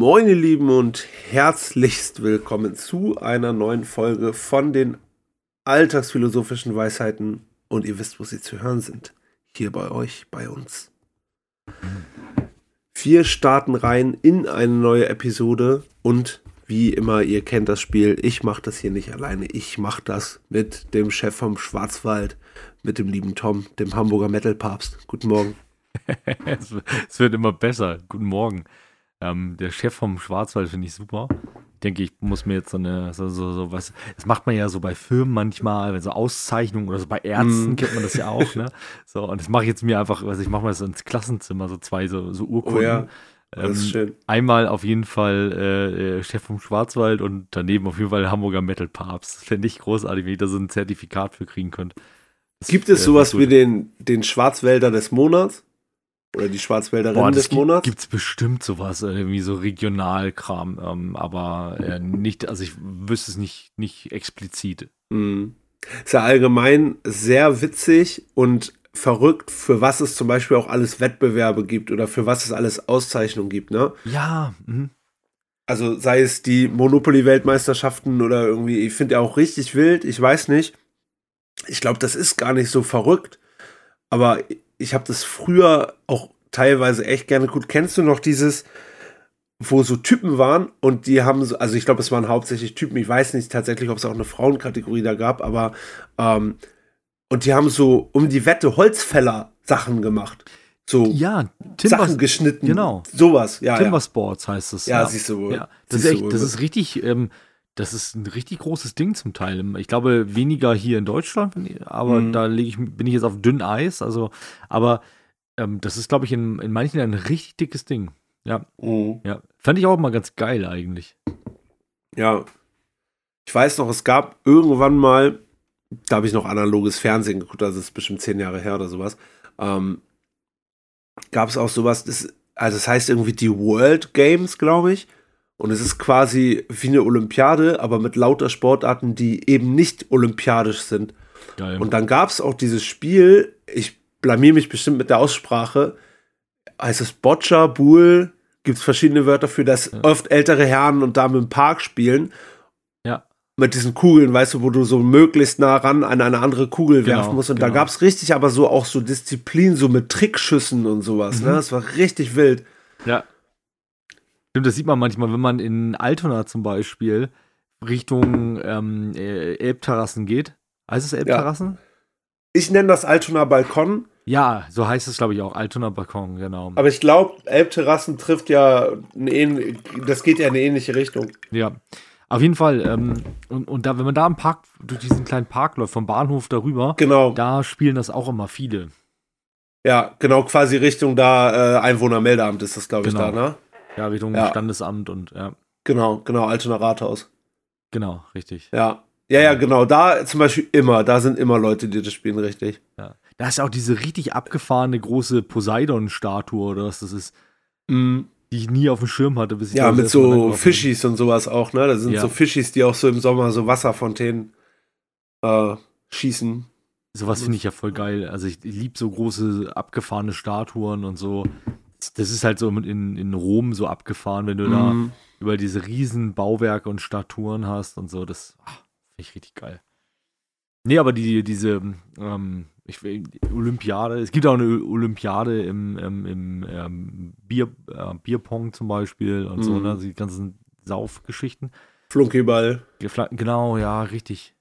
Moin ihr Lieben und herzlichst willkommen zu einer neuen Folge von den alltagsphilosophischen Weisheiten und ihr wisst, wo sie zu hören sind. Hier bei euch, bei uns. Wir starten rein in eine neue Episode und wie immer, ihr kennt das Spiel, ich mache das hier nicht alleine, ich mache das mit dem Chef vom Schwarzwald, mit dem lieben Tom, dem Hamburger Metal Papst. Guten Morgen. es wird immer besser. Guten Morgen. Ähm, der Chef vom Schwarzwald finde ich super. Ich denke, ich muss mir jetzt so eine, so, so, so was, das macht man ja so bei Firmen manchmal, wenn so Auszeichnungen oder so bei Ärzten mm. kennt man das ja auch, ne? So, und das mache ich jetzt mir einfach, also ich mache mal so ins Klassenzimmer, so zwei so, so Urkunden. Oh ja. Das ist ähm, schön. Einmal auf jeden Fall äh, äh, Chef vom Schwarzwald und daneben auf jeden Fall Hamburger Metal Papst. Fände ich großartig, wenn ich da so ein Zertifikat für kriegen könnte. Das Gibt es sowas wie den, den Schwarzwälder des Monats? Oder die Schwarzwälderin Boah, des Monats? Gibt es bestimmt sowas, äh, irgendwie so Regionalkram, ähm, aber äh, nicht, also ich wüsste es nicht, nicht explizit. Mhm. Ist ja allgemein sehr witzig und verrückt, für was es zum Beispiel auch alles Wettbewerbe gibt oder für was es alles Auszeichnungen gibt, ne? Ja. Mhm. Also sei es die Monopoly-Weltmeisterschaften oder irgendwie, ich finde ja auch richtig wild, ich weiß nicht. Ich glaube, das ist gar nicht so verrückt. Aber ich habe das früher auch teilweise echt gerne gut. Kennst du noch dieses, wo so Typen waren und die haben so, also ich glaube, es waren hauptsächlich Typen, ich weiß nicht tatsächlich, ob es auch eine Frauenkategorie da gab, aber ähm, und die haben so um die Wette Holzfäller Sachen gemacht. So ja, Timber, Sachen geschnitten. Genau. Sowas, ja. Timbersports ja. heißt es. Ja, ja, siehst du wohl. Ja, das, ist echt, das ist richtig, ähm, das ist ein richtig großes Ding zum Teil. Ich glaube, weniger hier in Deutschland, aber mhm. da ich, bin ich jetzt auf dünn Eis. Also, aber ähm, das ist, glaube ich, in, in manchen ein richtig dickes Ding. Ja. Mhm. ja. Fand ich auch mal ganz geil eigentlich. Ja. Ich weiß noch, es gab irgendwann mal, da habe ich noch analoges Fernsehen geguckt, also das ist bestimmt zehn Jahre her oder sowas. Ähm, gab es auch sowas, das, also das heißt irgendwie die World Games, glaube ich. Und es ist quasi wie eine Olympiade, aber mit lauter Sportarten, die eben nicht olympiadisch sind. Geil. Und dann gab es auch dieses Spiel, ich blamier mich bestimmt mit der Aussprache, heißt es Boccia, Bull, gibt es verschiedene Wörter für, dass ja. oft ältere Herren und Damen im Park spielen. Ja. Mit diesen Kugeln, weißt du, wo du so möglichst nah ran an eine andere Kugel genau, werfen musst. Und genau. da gab es richtig aber so auch so Disziplin, so mit Trickschüssen und sowas. Ne? Mhm. Ne? Das war richtig wild. Ja. Stimmt, das sieht man manchmal, wenn man in Altona zum Beispiel Richtung ähm, äh, Elbterrassen geht. Heißt es Elbterrassen? Ja. Ich nenne das Altona Balkon. Ja, so heißt es, glaube ich, auch. Altona Balkon, genau. Aber ich glaube, Elbterrassen trifft ja, eine, das geht ja in eine ähnliche Richtung. Ja, auf jeden Fall. Ähm, und, und da, wenn man da im Park, durch diesen kleinen Park läuft, vom Bahnhof darüber, genau. da spielen das auch immer viele. Ja, genau, quasi Richtung da äh, Einwohnermeldeamt ist das, glaube ich, genau. da, ne? Ja, Richtung ja. Standesamt und ja. Genau, genau, Altona Rathaus. Genau, richtig. Ja. Ja, ja, genau. Da zum Beispiel immer, da sind immer Leute, die das spielen, richtig. Ja. Da ist auch diese richtig abgefahrene große Poseidon-Statue oder was das ist. Mm. Die ich nie auf dem Schirm hatte, bis ich Ja, mit so Fischis und sowas auch, ne? Da sind ja. so Fischis, die auch so im Sommer so Wasserfontänen äh, schießen. Sowas finde ich ja voll geil. Also ich, ich liebe so große abgefahrene Statuen und so das ist halt so in, in Rom so abgefahren, wenn du mhm. da über diese riesen Bauwerke und Statuen hast und so. Das ah, finde ich richtig geil. Nee, aber die, diese ähm, ich, Olympiade, es gibt auch eine Olympiade im, im, im ähm, Bier, äh, Bierpong zum Beispiel und mhm. so, ne? Die ganzen Saufgeschichten. Flunkyball. Genau, ja, richtig.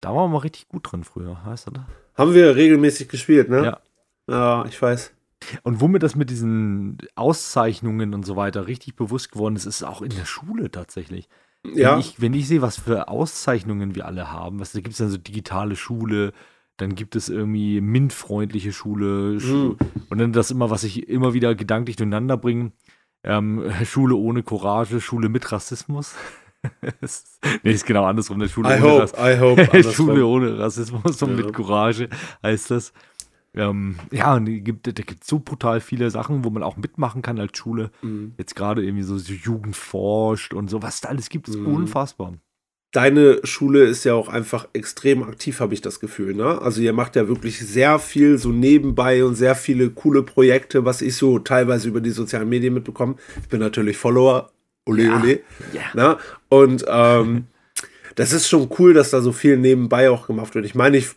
Da waren wir mal richtig gut drin früher, heißt das? Haben wir regelmäßig gespielt, ne? Ja. Ja, ich weiß. Und womit das mit diesen Auszeichnungen und so weiter richtig bewusst geworden ist, ist auch in der Schule tatsächlich. Ja. Wenn ich, wenn ich sehe, was für Auszeichnungen wir alle haben, was, da gibt es dann so digitale Schule, dann gibt es irgendwie MINT-freundliche Schule mhm. und dann das immer, was ich immer wieder gedanklich durcheinander bringe. Ähm, Schule ohne Courage, Schule mit Rassismus. nee, ist genau andersrum. Eine Schule, I ohne, hope, I hope Schule ohne Rassismus und ja. mit Courage heißt das. Ähm, ja, und da gibt, gibt so brutal viele Sachen, wo man auch mitmachen kann als Schule. Mhm. Jetzt gerade irgendwie so, so Jugend forscht und so, was da alles gibt, ist mhm. unfassbar. Deine Schule ist ja auch einfach extrem aktiv, habe ich das Gefühl. Ne? Also ihr macht ja wirklich sehr viel so nebenbei und sehr viele coole Projekte, was ich so teilweise über die sozialen Medien mitbekomme. Ich bin natürlich Follower Ole, Ja. ole. Ja. Na? Und ähm, das ist schon cool, dass da so viel nebenbei auch gemacht wird. Ich meine, ich,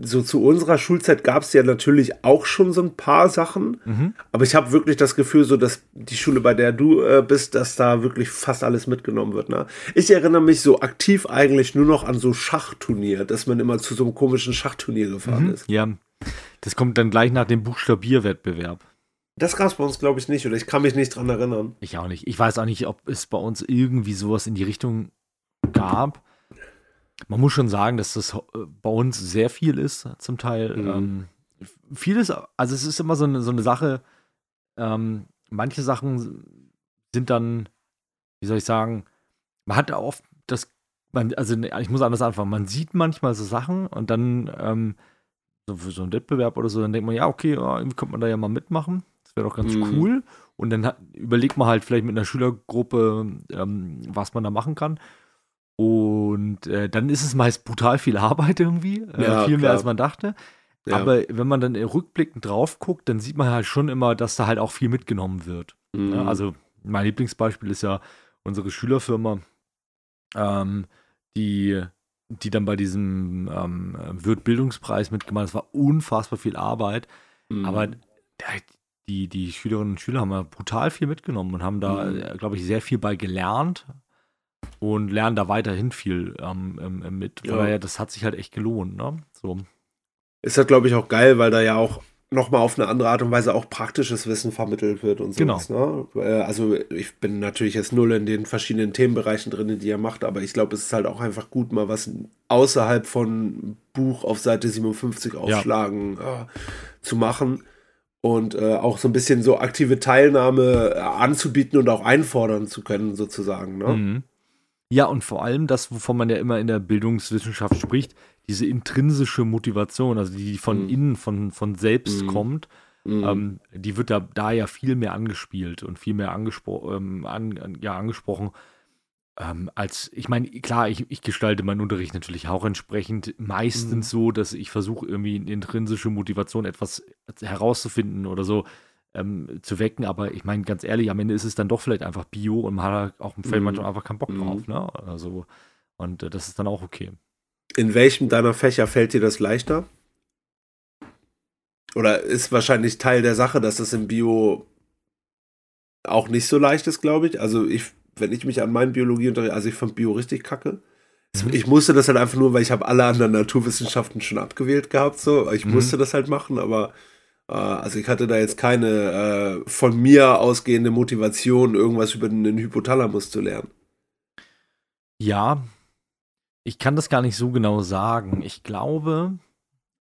so zu unserer Schulzeit gab es ja natürlich auch schon so ein paar Sachen, Mhm. aber ich habe wirklich das Gefühl, so dass die Schule, bei der du äh, bist, dass da wirklich fast alles mitgenommen wird. Ne? Ich erinnere mich so aktiv eigentlich nur noch an so Schachturnier, dass man immer zu so einem komischen Schachturnier gefahren ist. Ja, das kommt dann gleich nach dem Buchstabierwettbewerb. Das gab es bei uns, glaube ich, nicht, oder ich kann mich nicht dran erinnern. Ich auch nicht. Ich weiß auch nicht, ob es bei uns irgendwie sowas in die Richtung gab. Man muss schon sagen, dass das äh, bei uns sehr viel ist, zum Teil. Mhm. Ähm, vieles, also es ist immer so eine, so eine Sache, ähm, manche Sachen sind dann, wie soll ich sagen, man hat oft das, man, also ne, ich muss anders anfangen, man sieht manchmal so Sachen und dann ähm, so für so einen Wettbewerb oder so, dann denkt man, ja, okay, ja, irgendwie könnte man da ja mal mitmachen. Das wäre doch ganz Mhm. cool. Und dann hat, überlegt man halt vielleicht mit einer Schülergruppe, ähm, was man da machen kann. Und äh, dann ist es meist brutal viel Arbeit irgendwie, äh, Ja, viel mehr klar. als man dachte. Ja. Aber wenn man dann rückblickend drauf guckt, dann sieht man halt schon immer, dass da halt auch viel mitgenommen wird. Mhm. Ja, also mein Lieblingsbeispiel ist ja unsere Schülerfirma, ähm, die, die dann bei diesem ähm, Wirt-Bildungspreis mitgemacht hat. Es war unfassbar viel Arbeit, Mhm. aber die, die Schülerinnen und Schüler haben ja brutal viel mitgenommen und haben da, Mhm. glaube ich, sehr viel bei gelernt und lernen da weiterhin viel ähm, ähm, mit. Von Ja. daher, das hat sich halt echt gelohnt. Ne? So. Ist das, glaube ich, auch geil, weil da ja auch nochmal auf eine andere Art und Weise auch praktisches Wissen vermittelt wird und Genau. sowas. Ne? Äh, Also ich bin natürlich jetzt null in den verschiedenen Themenbereichen drin, die ihr macht, aber ich glaube, es ist halt auch einfach gut, mal was außerhalb von Buch auf Seite 57 aufschlagen äh, zu machen und äh, auch so ein bisschen so aktive Teilnahme äh, anzubieten und auch einfordern zu können, sozusagen. Ne? Mhm. Ja, und vor allem das, wovon man ja immer in der Bildungswissenschaft spricht, diese intrinsische Motivation, also die von Mhm. innen, von, von selbst Mhm. kommt, Mhm. ähm, die wird da, da ja viel mehr angespielt und viel mehr angespro ähm, an, ja, angesprochen. Ähm, als, ich meine, klar, ich, ich gestalte meinen Unterricht natürlich auch entsprechend meistens so, dass ich versuche, irgendwie eine intrinsische Motivation etwas herauszufinden oder so ähm, zu wecken. Aber ich meine, ganz ehrlich, am Ende ist es dann doch vielleicht einfach Bio und man hat halt auch vielleicht Mhm. manchmal einfach keinen Bock Mhm. drauf. Ne? Also, und äh, das ist dann auch okay. In welchem deiner Fächer fällt dir das leichter? Oder ist wahrscheinlich Teil der Sache, dass das im Bio auch nicht so leicht ist, glaube ich. Also ich, wenn ich mich an meinen Biologieunterricht, also ich fand Bio richtig kacke. Mhm. Ich musste das halt einfach nur, weil ich habe alle anderen Naturwissenschaften schon abgewählt gehabt, so. Ich Mhm. musste das halt machen, aber also ich hatte da jetzt keine äh, von mir ausgehende Motivation, irgendwas über den Hypothalamus zu lernen. Ja, ich kann das gar nicht so genau sagen. Ich glaube,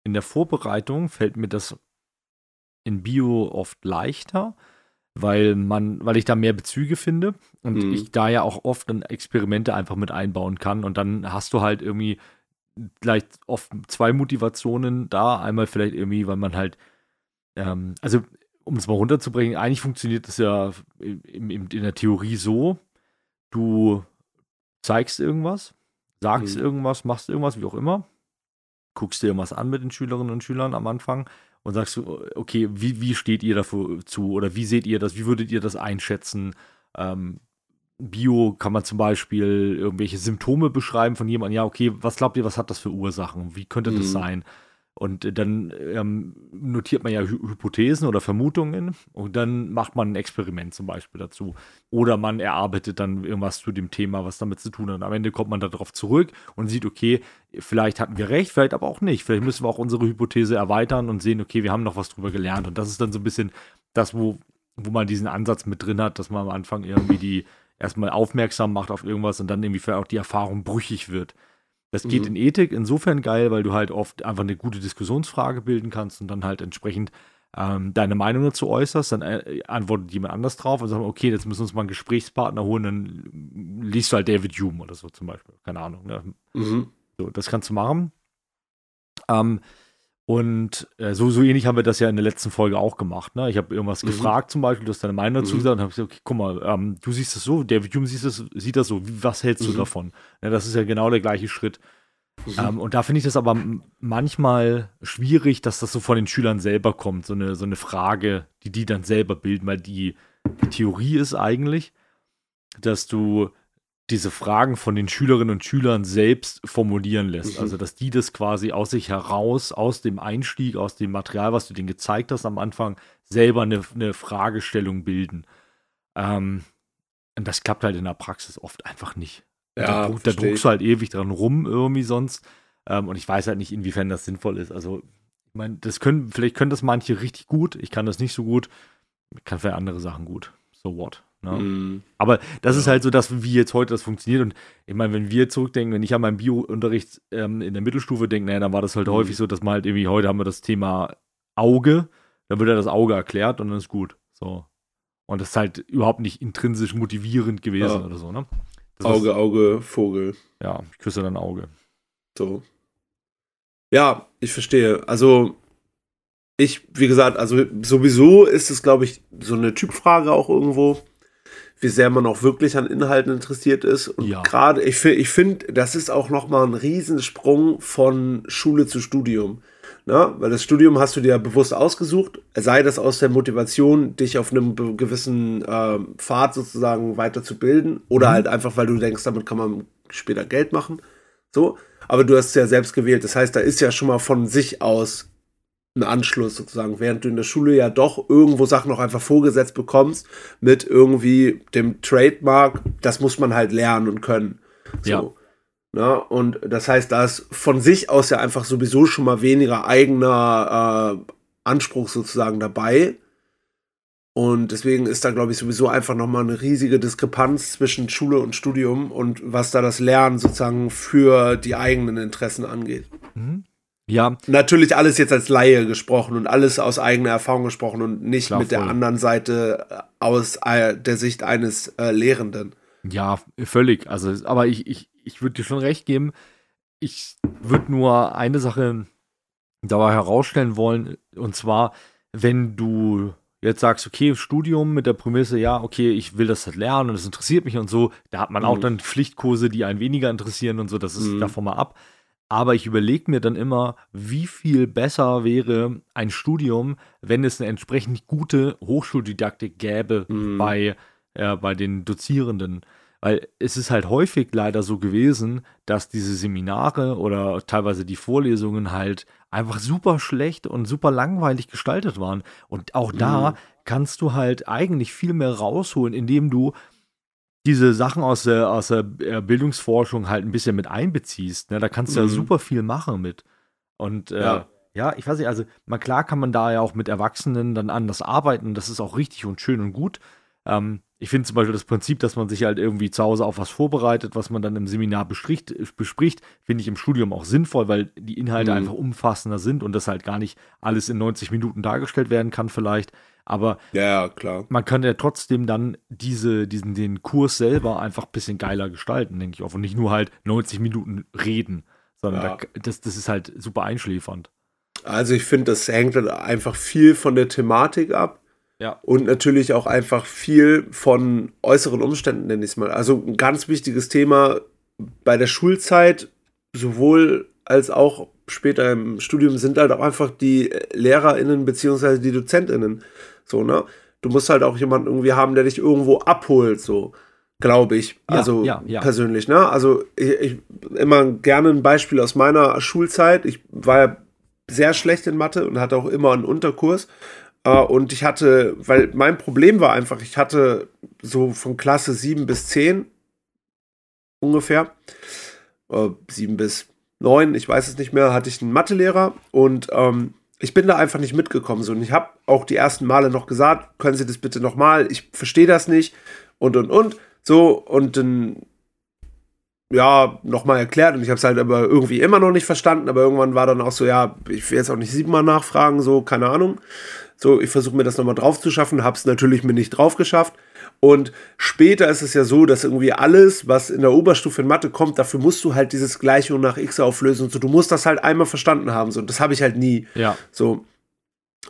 in der Vorbereitung fällt mir das in Bio oft leichter, weil man, weil ich da mehr Bezüge finde und Mhm. ich da ja auch oft dann Experimente einfach mit einbauen kann und dann hast du halt irgendwie vielleicht oft zwei Motivationen da. Einmal vielleicht irgendwie, weil man halt, ähm, also um es mal runterzubringen, eigentlich funktioniert das ja im, im, in der Theorie so, du zeigst irgendwas, sagst Mhm. irgendwas, machst irgendwas, wie auch immer, guckst dir irgendwas an mit den Schülerinnen und Schülern am Anfang und sagst du, okay, wie, wie steht ihr dafür zu oder wie seht ihr das, wie würdet ihr das einschätzen? Ähm, Bio kann man zum Beispiel irgendwelche Symptome beschreiben von jemandem, ja, okay, was glaubt ihr, was hat das für Ursachen? Wie könnte das Mhm. sein? Und dann ähm, notiert man ja Hy Hypothesen oder Vermutungen und dann macht man ein Experiment zum Beispiel dazu. Oder man erarbeitet dann irgendwas zu dem Thema, was damit zu tun hat. Und am Ende kommt man darauf zurück und sieht, okay, vielleicht hatten wir recht, vielleicht aber auch nicht. Vielleicht müssen wir auch unsere Hypothese erweitern und sehen, okay, wir haben noch was drüber gelernt. Und das ist dann so ein bisschen das, wo, wo man diesen Ansatz mit drin hat, dass man am Anfang irgendwie die erstmal aufmerksam macht auf irgendwas und dann irgendwie vielleicht auch die Erfahrung brüchig wird. Das geht Mhm. in Ethik insofern geil, weil du halt oft einfach eine gute Diskussionsfrage bilden kannst und dann halt entsprechend ähm, deine Meinung dazu äußerst, dann äh, antwortet jemand anders drauf und sagt, okay, jetzt müssen wir uns mal einen Gesprächspartner holen, dann liest du halt David Hume oder so zum Beispiel. Keine Ahnung. Ne? Mhm. So, das kannst du machen. Ähm, und äh, so, so ähnlich haben wir das ja in der letzten Folge auch gemacht. Ne? Ich habe irgendwas Mhm. gefragt zum Beispiel, du hast deine Meinung dazu Mhm. gesagt und habe gesagt, okay, guck mal, ähm, du siehst das so, David Hume sieht das, sieht das so, was hältst du Mhm. davon? Ja, das ist ja genau der gleiche Schritt. Mhm. Ähm, und da finde ich das aber manchmal schwierig, dass das so von den Schülern selber kommt, so eine, so eine Frage, die die dann selber bilden, weil die, die Theorie ist eigentlich, dass du diese Fragen von den Schülerinnen und Schülern selbst formulieren lässt. Mhm. Also, dass die das quasi aus sich heraus, aus dem Einstieg, aus dem Material, was du denen gezeigt hast am Anfang, selber eine, eine Fragestellung bilden. Ähm, und das klappt halt in der Praxis oft einfach nicht. Ja, da, da druckst du halt ewig dran rum irgendwie sonst. Ähm, und ich weiß halt nicht, inwiefern das sinnvoll ist. Also, ich meine, das können, vielleicht können das manche richtig gut. Ich kann das nicht so gut. Ich kann für andere Sachen gut. So what? Ne? Mm. Aber das ja. ist halt so, dass wie jetzt heute das funktioniert. Und ich meine, wenn wir zurückdenken, wenn ich an meinen Bio-Unterricht ähm, in der Mittelstufe denke, naja, dann war das halt mm. häufig so, dass man halt irgendwie, heute haben wir das Thema Auge, dann wird ja das Auge erklärt und dann ist gut. So. Und das ist halt überhaupt nicht intrinsisch motivierend gewesen ja. oder so, ne? Das Auge, ist, Auge, Vogel. Ja, ich küsse dein Auge. So. Ja, ich verstehe. Also, ich, wie gesagt, also sowieso ist es, glaube ich, so eine Typfrage auch irgendwo wie sehr man auch wirklich an Inhalten interessiert ist. Und ja. gerade, ich, ich finde, das ist auch nochmal ein Riesensprung von Schule zu Studium. Na, weil das Studium hast du dir ja bewusst ausgesucht, sei das aus der Motivation, dich auf einem gewissen äh, Pfad sozusagen weiterzubilden oder mhm. halt einfach, weil du denkst, damit kann man später Geld machen. So, aber du hast es ja selbst gewählt. Das heißt, da ist ja schon mal von sich aus einen Anschluss sozusagen, während du in der Schule ja doch irgendwo Sachen noch einfach vorgesetzt bekommst mit irgendwie dem Trademark, das muss man halt lernen und können. So. Ja. Na, und das heißt, da ist von sich aus ja einfach sowieso schon mal weniger eigener äh, Anspruch sozusagen dabei. Und deswegen ist da, glaube ich, sowieso einfach nochmal eine riesige Diskrepanz zwischen Schule und Studium und was da das Lernen sozusagen für die eigenen Interessen angeht. Mhm. Ja. Natürlich alles jetzt als Laie gesprochen und alles aus eigener Erfahrung gesprochen und nicht Klar, mit voll. der anderen Seite äh, aus äh, der Sicht eines äh, Lehrenden. Ja, völlig. Also, aber ich, ich, ich würde dir schon recht geben. Ich würde nur eine Sache dabei herausstellen wollen, und zwar, wenn du jetzt sagst, okay, Studium mit der Prämisse, ja, okay, ich will das halt lernen und es interessiert mich und so, da hat man mhm. auch dann Pflichtkurse, die einen weniger interessieren und so, das ist mhm. davon mal ab. Aber ich überlege mir dann immer, wie viel besser wäre ein Studium, wenn es eine entsprechend gute Hochschuldidaktik gäbe mhm. bei, äh, bei den Dozierenden. Weil es ist halt häufig leider so gewesen, dass diese Seminare oder teilweise die Vorlesungen halt einfach super schlecht und super langweilig gestaltet waren. Und auch da mhm. kannst du halt eigentlich viel mehr rausholen, indem du diese Sachen aus der, aus der äh, Bildungsforschung halt ein bisschen mit einbeziehst. Ne? Da kannst du mhm. ja super viel machen mit. Und äh, ja. ja. ich weiß nicht, also mal klar kann man da ja auch mit Erwachsenen dann anders arbeiten. Das ist auch richtig und schön und gut. Ähm, ich finde zum Beispiel das Prinzip, dass man sich halt irgendwie zu Hause auf was vorbereitet, was man dann im Seminar bespricht, bespricht finde ich im Studium auch sinnvoll, weil die Inhalte mhm. einfach umfassender sind und das halt gar nicht alles in 90 Minuten dargestellt werden kann vielleicht. Aber ja, klar. man kann ja trotzdem dann diese, diesen, den Kurs selber einfach ein bisschen geiler gestalten, denke ich auch. Und nicht nur halt 90 Minuten reden, sondern ja. da, das, das ist halt super einschläfernd. Also ich finde, das hängt dann einfach viel von der Thematik ab. Ja. Und natürlich auch einfach viel von äußeren Umständen, nenne ich es mal. Also ein ganz wichtiges Thema bei der Schulzeit, sowohl als auch später im Studium, sind halt auch einfach die LehrerInnen beziehungsweise die DozentInnen. So, ne? Du musst halt auch jemanden irgendwie haben, der dich irgendwo abholt, so, glaube ich. Ja, also ja, ja. persönlich, ne? Also ich, ich immer gerne ein Beispiel aus meiner Schulzeit. Ich war ja sehr schlecht in Mathe und hatte auch immer einen Unterkurs. Uh, und ich hatte, weil mein Problem war einfach, ich hatte so von Klasse 7 bis 10 ungefähr, uh, äh, 7 bis 9, ich weiß es nicht mehr, hatte ich einen Mathelehrer und ähm, ich bin da einfach nicht mitgekommen. So. Und ich habe auch die ersten Male noch gesagt, können Sie das bitte nochmal, ich verstehe das nicht und und und. So, und dann, ja, nochmal erklärt und ich habe es halt aber irgendwie immer noch nicht verstanden, aber irgendwann war dann auch so, ja, ich will jetzt auch nicht siebenmal nachfragen, so, keine Ahnung. So, ich versuche mir das nochmal drauf zu schaffen, habe es natürlich mir nicht drauf geschafft. Und später ist es ja so, dass irgendwie alles, was in der Oberstufe in Mathe kommt, dafür musst du halt dieses Gleichung nach X auflösen und so. Du musst das halt einmal verstanden haben. So, das habe ich halt nie. Ja. So.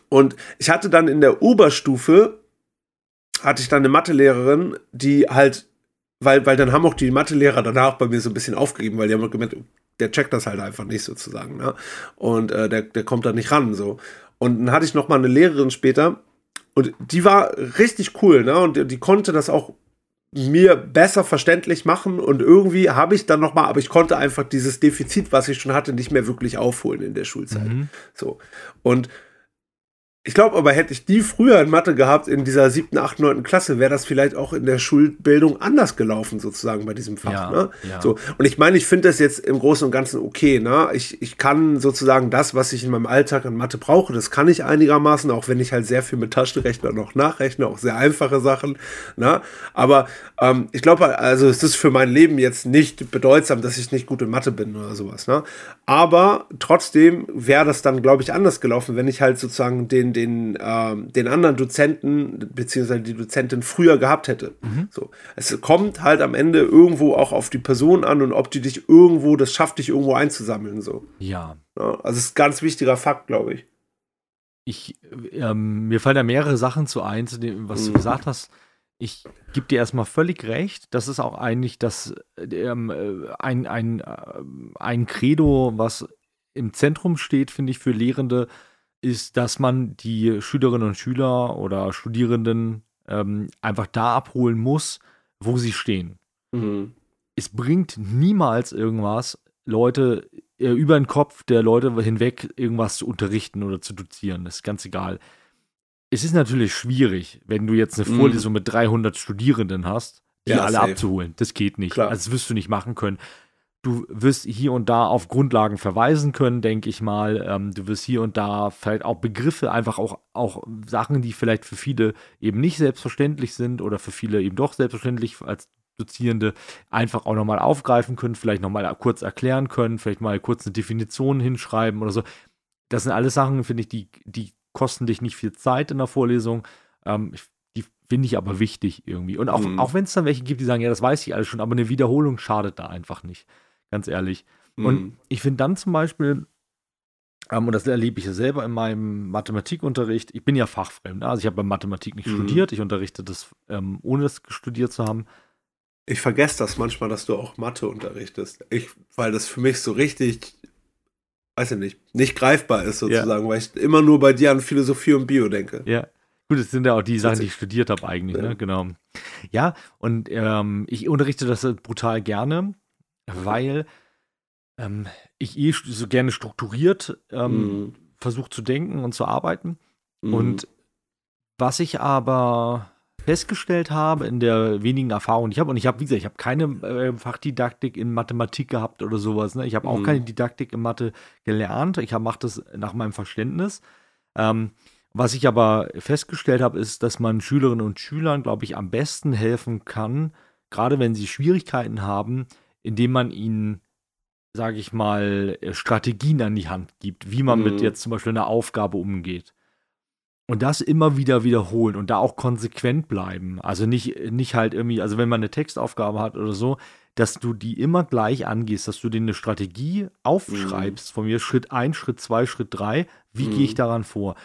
Und ich hatte dann in der Oberstufe, hatte ich dann eine Mathelehrerin, die halt, weil, weil dann haben auch die Mathelehrer danach bei mir so ein bisschen aufgegeben, weil die haben gemerkt, der checkt das halt einfach nicht sozusagen. Ne? Und äh, der, der kommt da nicht ran. So. Und dann hatte ich noch mal eine Lehrerin später, und die war richtig cool, ne? Und die, die konnte das auch mir besser verständlich machen und irgendwie habe ich dann noch mal, aber ich konnte einfach dieses Defizit, was ich schon hatte, nicht mehr wirklich aufholen in der Schulzeit. Mhm. So und ich glaube aber, hätte ich die früher in Mathe gehabt, in dieser siebten, achten, neunten Klasse, wäre das vielleicht auch in der Schulbildung anders gelaufen, sozusagen bei diesem Fach. Ja, ne? ja. So. Und ich meine, ich finde das jetzt im Großen und Ganzen okay. Ne? Ich, ich kann sozusagen das, was ich in meinem Alltag an Mathe brauche, das kann ich einigermaßen, auch wenn ich halt sehr viel mit Taschenrechner noch nachrechne, auch sehr einfache Sachen. Ne? Aber ähm, ich glaube, also es ist für mein Leben jetzt nicht bedeutsam, dass ich nicht gut in Mathe bin oder sowas. Ne? Aber trotzdem wäre das dann, glaube ich, anders gelaufen, wenn ich halt sozusagen den den, äh, den anderen Dozenten beziehungsweise die Dozentin früher gehabt hätte. Mhm. So. Es kommt halt am Ende irgendwo auch auf die Person an und ob die dich irgendwo, das schafft dich irgendwo einzusammeln. So. Ja. ja also es ist ein ganz wichtiger Fakt, glaube ich. Ich, ähm, mir fallen da mehrere Sachen zu ein, zu dem, was mhm. du gesagt hast. Ich gebe dir erstmal völlig recht. Das ist auch eigentlich das, ähm, äh, ein, ein, äh, ein Credo, was im Zentrum steht, finde ich, für Lehrende, ist, dass man die Schülerinnen und Schüler oder Studierenden ähm, einfach da abholen muss, wo sie stehen. Mhm. Es bringt niemals irgendwas, Leute äh, über den Kopf der Leute hinweg irgendwas zu unterrichten oder zu dozieren. Das ist ganz egal. Es ist natürlich schwierig, wenn du jetzt eine mhm. Vorlesung mit 300 Studierenden hast, die ja, alle safe. abzuholen. Das geht nicht. Klar. Also das wirst du nicht machen können. Du wirst hier und da auf Grundlagen verweisen können, denke ich mal. Ähm, du wirst hier und da vielleicht auch Begriffe, einfach auch, auch Sachen, die vielleicht für viele eben nicht selbstverständlich sind oder für viele eben doch selbstverständlich als Dozierende einfach auch nochmal aufgreifen können, vielleicht nochmal kurz erklären können, vielleicht mal kurz eine Definition hinschreiben oder so. Das sind alles Sachen, finde ich, die, die kosten dich nicht viel Zeit in der Vorlesung. Ähm, die finde ich aber wichtig irgendwie. Und auch, mhm. auch wenn es dann welche gibt, die sagen, ja, das weiß ich alles schon, aber eine Wiederholung schadet da einfach nicht ganz ehrlich. Mhm. Und ich finde dann zum Beispiel, ähm, und das erlebe ich ja selber in meinem Mathematikunterricht, ich bin ja fachfremd, ne? also ich habe bei Mathematik nicht mhm. studiert, ich unterrichte das, ähm, ohne das studiert zu haben. Ich vergesse das manchmal, dass du auch Mathe unterrichtest. Ich, weil das für mich so richtig, weiß ich nicht, nicht greifbar ist sozusagen, ja. weil ich immer nur bei dir an Philosophie und Bio denke. Ja. Gut, das sind ja auch die Sachen, die ich studiert habe eigentlich, ne? ja. ne? Genau. Ja, und ähm, ich unterrichte das brutal gerne weil ähm, ich eh so gerne strukturiert ähm, mhm. versuche zu denken und zu arbeiten. Mhm. Und was ich aber festgestellt habe in der wenigen Erfahrung, die ich habe, und ich habe, wie gesagt, ich habe keine äh, Fachdidaktik in Mathematik gehabt oder sowas. Ne? Ich habe auch mhm. keine Didaktik in Mathe gelernt. Ich mache das nach meinem Verständnis. Ähm, was ich aber festgestellt habe, ist, dass man Schülerinnen und Schülern, glaube ich, am besten helfen kann, gerade wenn sie Schwierigkeiten haben, indem man ihnen, sage ich mal, äh, Strategien an die Hand gibt, wie man mhm. mit jetzt zum Beispiel einer Aufgabe umgeht. Und das immer wieder wiederholen und da auch konsequent bleiben. Also nicht, nicht halt irgendwie, also wenn man eine Textaufgabe hat oder so, dass du die immer gleich angehst, dass du dir eine Strategie aufschreibst, mhm. von mir Schritt 1, Schritt 2, Schritt 3, wie mhm. gehe ich mhm. daran vor?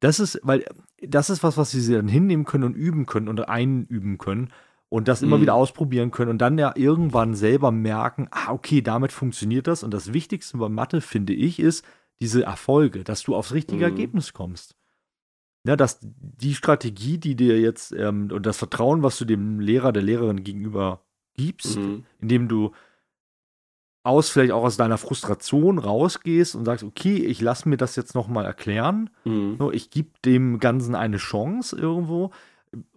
Das ist, weil das ist was, was sie dann hinnehmen können und üben können und einüben können und das immer mhm. wieder ausprobieren können und dann ja irgendwann selber merken, ah, okay, damit funktioniert das. Und das Wichtigste bei Mathe, finde ich, ist diese Erfolge, dass du aufs richtige mhm. Ergebnis kommst. Ja, dass die Strategie, die dir jetzt ähm, und das Vertrauen, was du dem Lehrer, der Lehrerin gegenüber gibst, mhm. indem du aus vielleicht auch aus deiner Frustration rausgehst und sagst, okay, ich lasse mir das jetzt nochmal erklären. Mhm. ich gebe dem Ganzen eine Chance irgendwo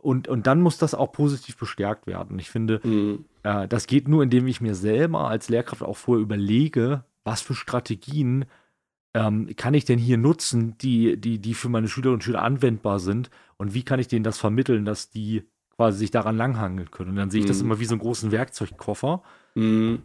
und, und dann muss das auch positiv bestärkt werden. Ich finde, mhm. äh, das geht nur, indem ich mir selber als Lehrkraft auch vorher überlege, was für Strategien ähm, kann ich denn hier nutzen, die, die, die für meine Schülerinnen und Schüler anwendbar sind und wie kann ich denen das vermitteln, dass die quasi sich daran langhangeln können. Und dann sehe ich mhm. das immer wie so einen großen Werkzeugkoffer. Mhm.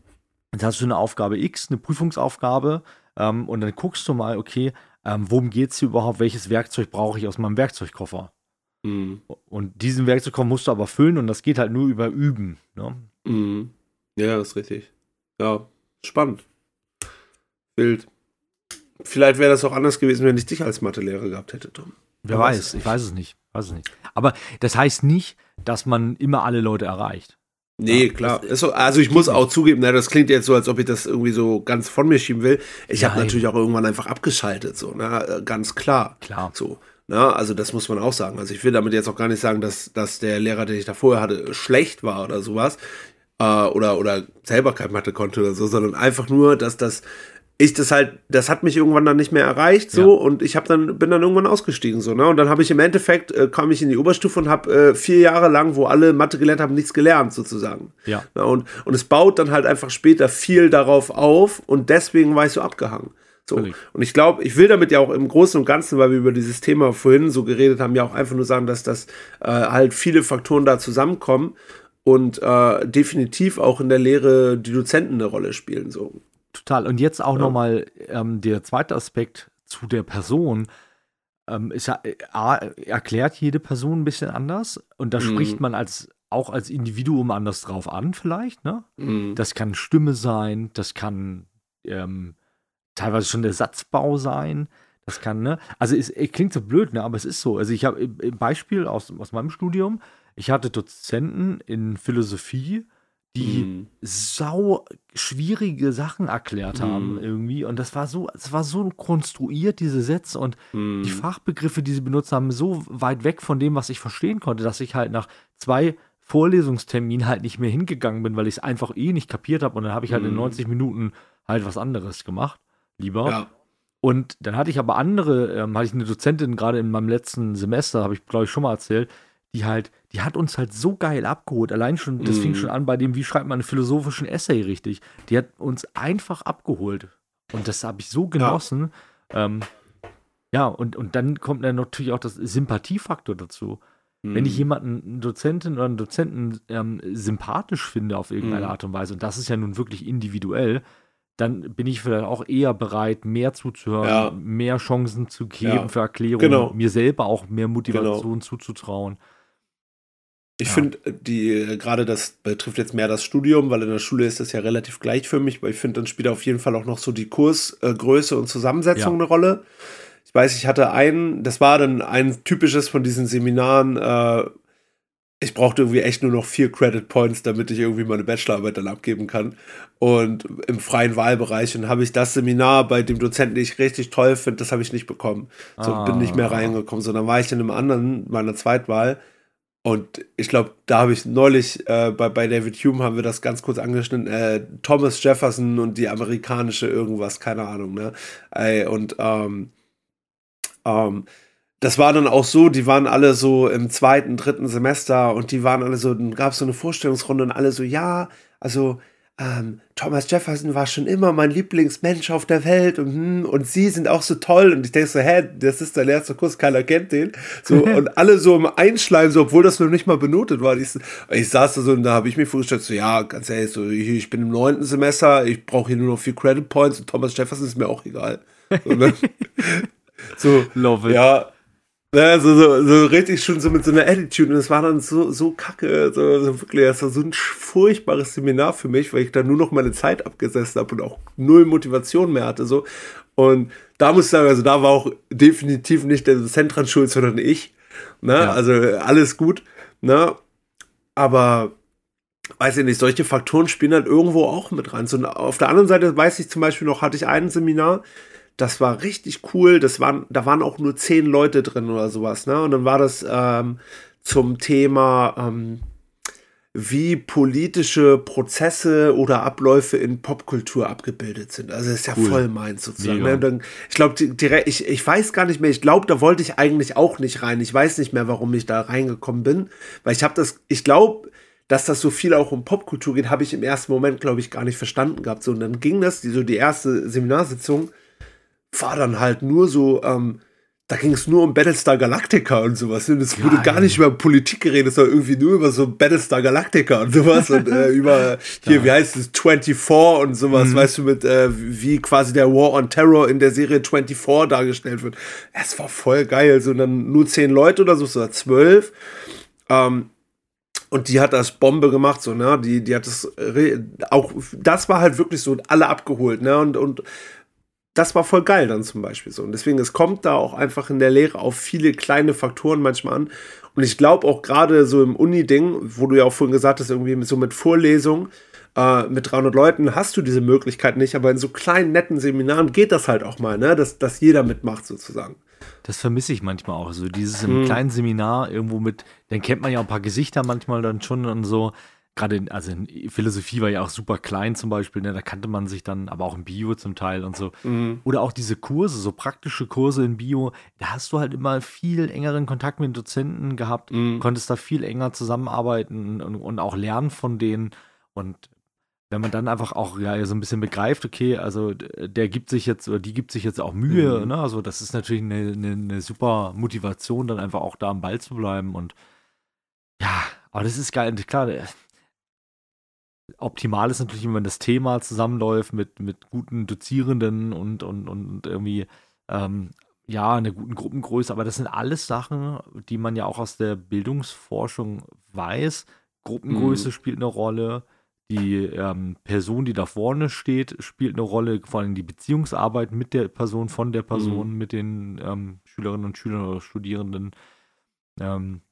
Jetzt hast du eine Aufgabe X, eine Prüfungsaufgabe, ähm, und dann guckst du mal, okay, ähm, worum geht es hier überhaupt, welches Werkzeug brauche ich aus meinem Werkzeugkoffer? Mhm. Und diesen Werkzeug musst du aber füllen und das geht halt nur über Üben. Ne? Mhm. Ja, das ist richtig. Ja, spannend. Wild. Vielleicht wäre das auch anders gewesen, wenn ich dich als Mathelehrer gehabt hätte, Tom. Wer weiß, weiß ich weiß es nicht. Weiß es nicht. Aber das heißt nicht, dass man immer alle Leute erreicht. Nee, ja, klar. So, also ich muss auch zugeben, das klingt jetzt so, als ob ich das irgendwie so ganz von mir schieben will. Ich habe natürlich auch irgendwann einfach abgeschaltet, so, ne, ganz klar. Klar. So. Na, also das muss man auch sagen. Also ich will damit jetzt auch gar nicht sagen, dass, dass der Lehrer, den ich da vorher hatte, schlecht war oder sowas. Äh, oder, oder selber kein Mathe konnte oder so, sondern einfach nur, dass das ich das halt, das hat mich irgendwann dann nicht mehr erreicht so ja. und ich habe dann bin dann irgendwann ausgestiegen so ne und dann habe ich im Endeffekt äh, kam ich in die Oberstufe und habe äh, vier Jahre lang, wo alle Mathe gelernt haben, nichts gelernt sozusagen. Ja. ja. und und es baut dann halt einfach später viel darauf auf und deswegen war ich so abgehangen. So. Und ich glaube, ich will damit ja auch im Großen und Ganzen, weil wir über dieses Thema vorhin so geredet haben, ja auch einfach nur sagen, dass das äh, halt viele Faktoren da zusammenkommen und äh, definitiv auch in der Lehre die Dozenten eine Rolle spielen. So. Total. Und jetzt auch ja. nochmal ähm, der zweite Aspekt zu der Person. Ähm, ist ja, A, erklärt jede Person ein bisschen anders und da mhm. spricht man als auch als Individuum anders drauf an, vielleicht. Ne? Mhm. Das kann Stimme sein, das kann ähm, teilweise schon der Satzbau sein. Das kann, ne? Also es, es klingt so blöd, ne? Aber es ist so. Also ich habe ein Beispiel aus, aus meinem Studium, ich hatte Dozenten in Philosophie, die mhm. sau schwierige Sachen erklärt haben mhm. irgendwie und das war so es war so konstruiert diese Sätze und mhm. die Fachbegriffe die sie benutzt haben so weit weg von dem was ich verstehen konnte dass ich halt nach zwei Vorlesungsterminen halt nicht mehr hingegangen bin weil ich es einfach eh nicht kapiert habe und dann habe ich halt in 90 mhm. Minuten halt was anderes gemacht lieber ja. und dann hatte ich aber andere ähm, hatte ich eine Dozentin gerade in meinem letzten Semester habe ich glaube ich schon mal erzählt die halt, die hat uns halt so geil abgeholt. Allein schon, das mm. fing mhm. schon an bei dem, wie schreibt man einen philosophischen Essay richtig. Die hat uns einfach abgeholt. Und das habe ich so genossen. Ja, ähm, ja und, und dann kommt dann natürlich auch das Sympathiefaktor dazu. Mm. Wenn ich mhm. jemanden, einen Dozentin oder einen Dozenten ähm, sympathisch finde auf irgendeine mm. Art und Weise, und das ist ja nun wirklich individuell, dann bin ich vielleicht auch eher bereit, mehr zuzuhören, ja. mehr Chancen zu geben ja. für Erklärungen, genau. mir selber auch mehr Motivation genau. zuzutrauen. Ich ja. finde, die gerade das betrifft jetzt mehr das Studium, weil in der Schule ist das ja relativ gleich für mich, aber ich finde, dann spielt auf jeden Fall auch noch so die Kursgröße äh, und Zusammensetzung eine Rolle. Ich weiß, ich hatte einen, das war dann ein typisches von diesen Seminaren, äh, ich brauchte irgendwie echt nur noch vier Credit Points, damit ich irgendwie meine Bachelorarbeit dann abgeben kann. Und im freien Wahlbereich und habe ich das Seminar bei dem Dozenten, den ich richtig toll finde, das habe ich nicht bekommen. So ah. bin nicht mehr reingekommen, sondern war ich in einem anderen, meiner Zweitwahl und ich glaube, da habe ich neulich äh, bei, bei David Hume haben wir das ganz kurz angeschnitten, äh, Thomas Jefferson und die amerikanische irgendwas, keine Ahnung, ne? Ey, und ähm, ähm, das war dann auch so, die waren alle so im zweiten, dritten Semester und die waren alle so, dann gab es so eine Vorstellungsrunde und alle so, ja, also ähm, Thomas Jefferson war schon immer mein Lieblingsmensch auf der Welt und, hm, und sie sind auch so toll. Und ich denke so, hä, das ist der letzte Kurs, keiner kennt den. So, und alle so im Einschleimen, so, obwohl das noch nicht mal benotet war. Ich, ich saß da so und da habe ich mir vorgestellt, so, ja, ganz ehrlich, so, ich, ich bin im neunten Semester, ich brauche hier nur noch vier Credit Points und Thomas Jefferson ist mir auch egal. So, ne? so Love it. ja, ja, so, so, so richtig schon so mit so einer Attitude. Und es war dann so, so kacke. So, so wirklich, das war so ein furchtbares Seminar für mich, weil ich da nur noch meine Zeit abgesessen habe und auch null Motivation mehr hatte. So. Und da muss ich sagen, also da war auch definitiv nicht der Dozent dran schuld, sondern ich. Ne? Ja. Also alles gut. Ne? Aber weiß ich nicht, solche Faktoren spielen dann irgendwo auch mit rein. So, auf der anderen Seite weiß ich zum Beispiel noch, hatte ich ein Seminar, das war richtig cool. Das waren, da waren auch nur zehn Leute drin oder sowas. Ne? Und dann war das ähm, zum Thema, ähm, wie politische Prozesse oder Abläufe in Popkultur abgebildet sind. Also ist ja cool. voll meins sozusagen. Ne? Dann, ich glaube, direkt, ich, ich weiß gar nicht mehr, ich glaube, da wollte ich eigentlich auch nicht rein. Ich weiß nicht mehr, warum ich da reingekommen bin. Weil ich habe das, ich glaube, dass das so viel auch um Popkultur geht, habe ich im ersten Moment, glaube ich, gar nicht verstanden gehabt. So, und dann ging das, die, so die erste Seminarsitzung, war dann halt nur so, ähm, da ging es nur um Battlestar Galactica und sowas. Und es wurde gar nicht über Politik geredet, sondern irgendwie nur über so Battlestar Galactica und sowas. und äh, über hier, ja. wie heißt es, 24 und sowas, mhm. weißt du, mit äh, wie quasi der War on Terror in der Serie 24 dargestellt wird. Es war voll geil. So dann nur zehn Leute oder so, so zwölf. Ähm, und die hat das Bombe gemacht, so, ne? Die, die hat das auch, das war halt wirklich so alle abgeholt, ne? Und, und das war voll geil dann zum Beispiel so. Und deswegen, es kommt da auch einfach in der Lehre auf viele kleine Faktoren manchmal an. Und ich glaube auch gerade so im Uni-Ding, wo du ja auch vorhin gesagt hast, irgendwie so mit Vorlesungen, äh, mit 300 Leuten hast du diese Möglichkeit nicht, aber in so kleinen, netten Seminaren geht das halt auch mal, ne? dass, dass jeder mitmacht sozusagen. Das vermisse ich manchmal auch. So dieses im Mhm. kleinen Seminar irgendwo mit, dann kennt man ja ein paar Gesichter manchmal dann schon und so. Gerade in, also in Philosophie war ja auch super klein zum Beispiel, ne? da kannte man sich dann, aber auch im Bio zum Teil und so. Mhm. Oder auch diese Kurse, so praktische Kurse in Bio, da hast du halt immer viel engeren Kontakt mit den Dozenten gehabt, Mhm. konntest da viel enger zusammenarbeiten und, und auch lernen von denen. Und wenn man dann einfach auch ja, so ein bisschen begreift, okay, also der gibt sich jetzt oder die gibt sich jetzt auch Mühe, Mhm. ne? Also das ist natürlich eine, eine, eine super Motivation, dann einfach auch da am Ball zu bleiben. Und ja, aber das ist geil. Und Klar, optimal ist natürlich, wenn das Thema zusammenläuft mit, mit guten Dozierenden und, und, und irgendwie ähm, ja, einer guten Gruppengröße, aber das sind alles Sachen, die man ja auch aus der Bildungsforschung weiß. Gruppengröße Mhm. spielt eine Rolle, die ähm, Person, die da vorne steht, spielt eine Rolle, vor allem die Beziehungsarbeit mit der Person, von der Person, mit den ähm, Schülerinnen und Schülern oder Studierenden. Ähm,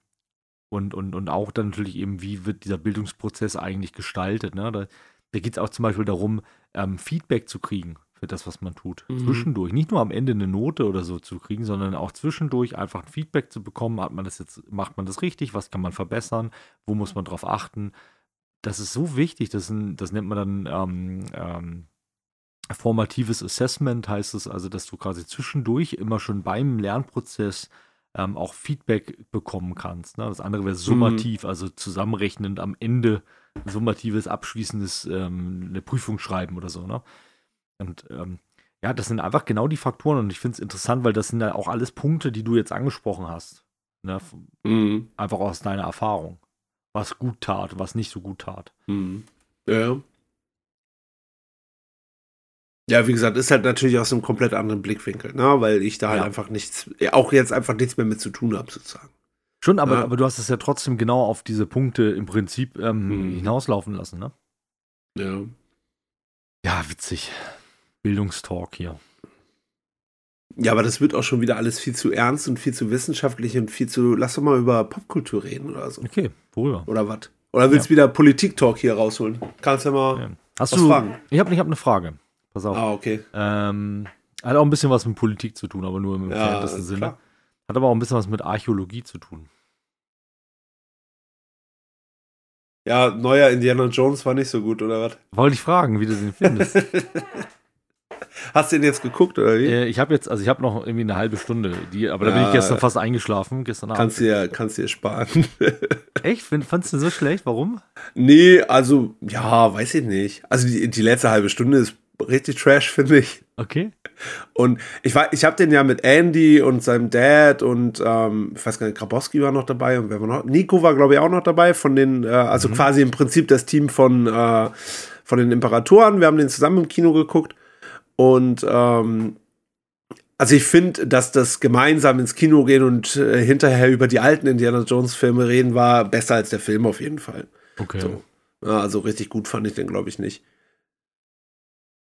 und, und, und auch dann natürlich eben, wie wird dieser Bildungsprozess eigentlich gestaltet. Ne? Da, da geht es auch zum Beispiel darum, ähm, Feedback zu kriegen für das, was man tut. Mhm. Zwischendurch. Nicht nur am Ende eine Note oder so zu kriegen, sondern auch zwischendurch einfach ein Feedback zu bekommen. Hat man das jetzt, macht man das richtig? Was kann man verbessern? Wo muss man drauf achten? Das ist so wichtig. Das, das nennt man dann ähm, ähm, formatives Assessment, heißt es also, dass du quasi zwischendurch immer schon beim Lernprozess ähm, auch Feedback bekommen kannst. Ne? Das andere wäre summativ, also zusammenrechnend am Ende summatives, abschließendes ähm, eine Prüfung schreiben oder so. Ne? Und ähm, ja, das sind einfach genau die Faktoren und ich finde es interessant, weil das sind ja auch alles Punkte, die du jetzt angesprochen hast. Ne? Mhm. Einfach aus deiner Erfahrung. Was gut tat, was nicht so gut tat. Mhm. Ja. Ja, wie gesagt, ist halt natürlich aus einem komplett anderen Blickwinkel, ne? weil ich da halt Ja. einfach nichts, ja, auch jetzt einfach nichts mehr mit zu tun habe, sozusagen. Schon, aber, Ja. aber du hast es ja trotzdem genau auf diese Punkte im Prinzip ähm, Mhm. hinauslaufen lassen, ne? Ja. Ja, witzig. Bildungstalk hier. Ja, aber das wird auch schon wieder alles viel zu ernst und viel zu wissenschaftlich und viel zu. Lass doch mal über Popkultur reden oder so. Okay, worüber? Oder was? Oder willst du wieder Politik-Talk hier rausholen? Kannst ja mal Ja. Hast was du. fragen. Ich habe ich hab eine Frage. Pass auf. Ah, okay. Ähm, hat auch ein bisschen was mit Politik zu tun, aber nur im Ja, entferntesten Sinne. klar. Hat aber auch ein bisschen was mit Archäologie zu tun. Ja, neuer Indiana Jones war nicht so gut, oder was? Wollte ich fragen, wie du den findest. Hast du den jetzt geguckt, oder wie? äh, ich habe jetzt, also ich habe noch irgendwie eine halbe Stunde, die, aber da bin ich gestern fast eingeschlafen, gestern Abend. Kannst dir, kannst dir sparen. Echt? Find, fandst du so schlecht? Warum? nee, also, ja, weiß ich nicht. Also die, die letzte halbe Stunde ist richtig trash, finde ich. Okay. Und ich war, ich habe den ja mit Andy und seinem Dad und ähm, ich weiß gar nicht, Grabowski war noch dabei und wer war noch? Nico war, glaube ich, auch noch dabei von den, äh, also quasi im Prinzip das Team von, äh, von den Imperatoren. Wir haben den zusammen im Kino geguckt. Und ähm, also ich finde, dass das gemeinsam ins Kino gehen und äh, hinterher über die alten Indiana Jones Filme reden, war besser als der Film auf jeden Fall. Okay. So. Ja, also richtig gut fand ich den, glaube ich, nicht.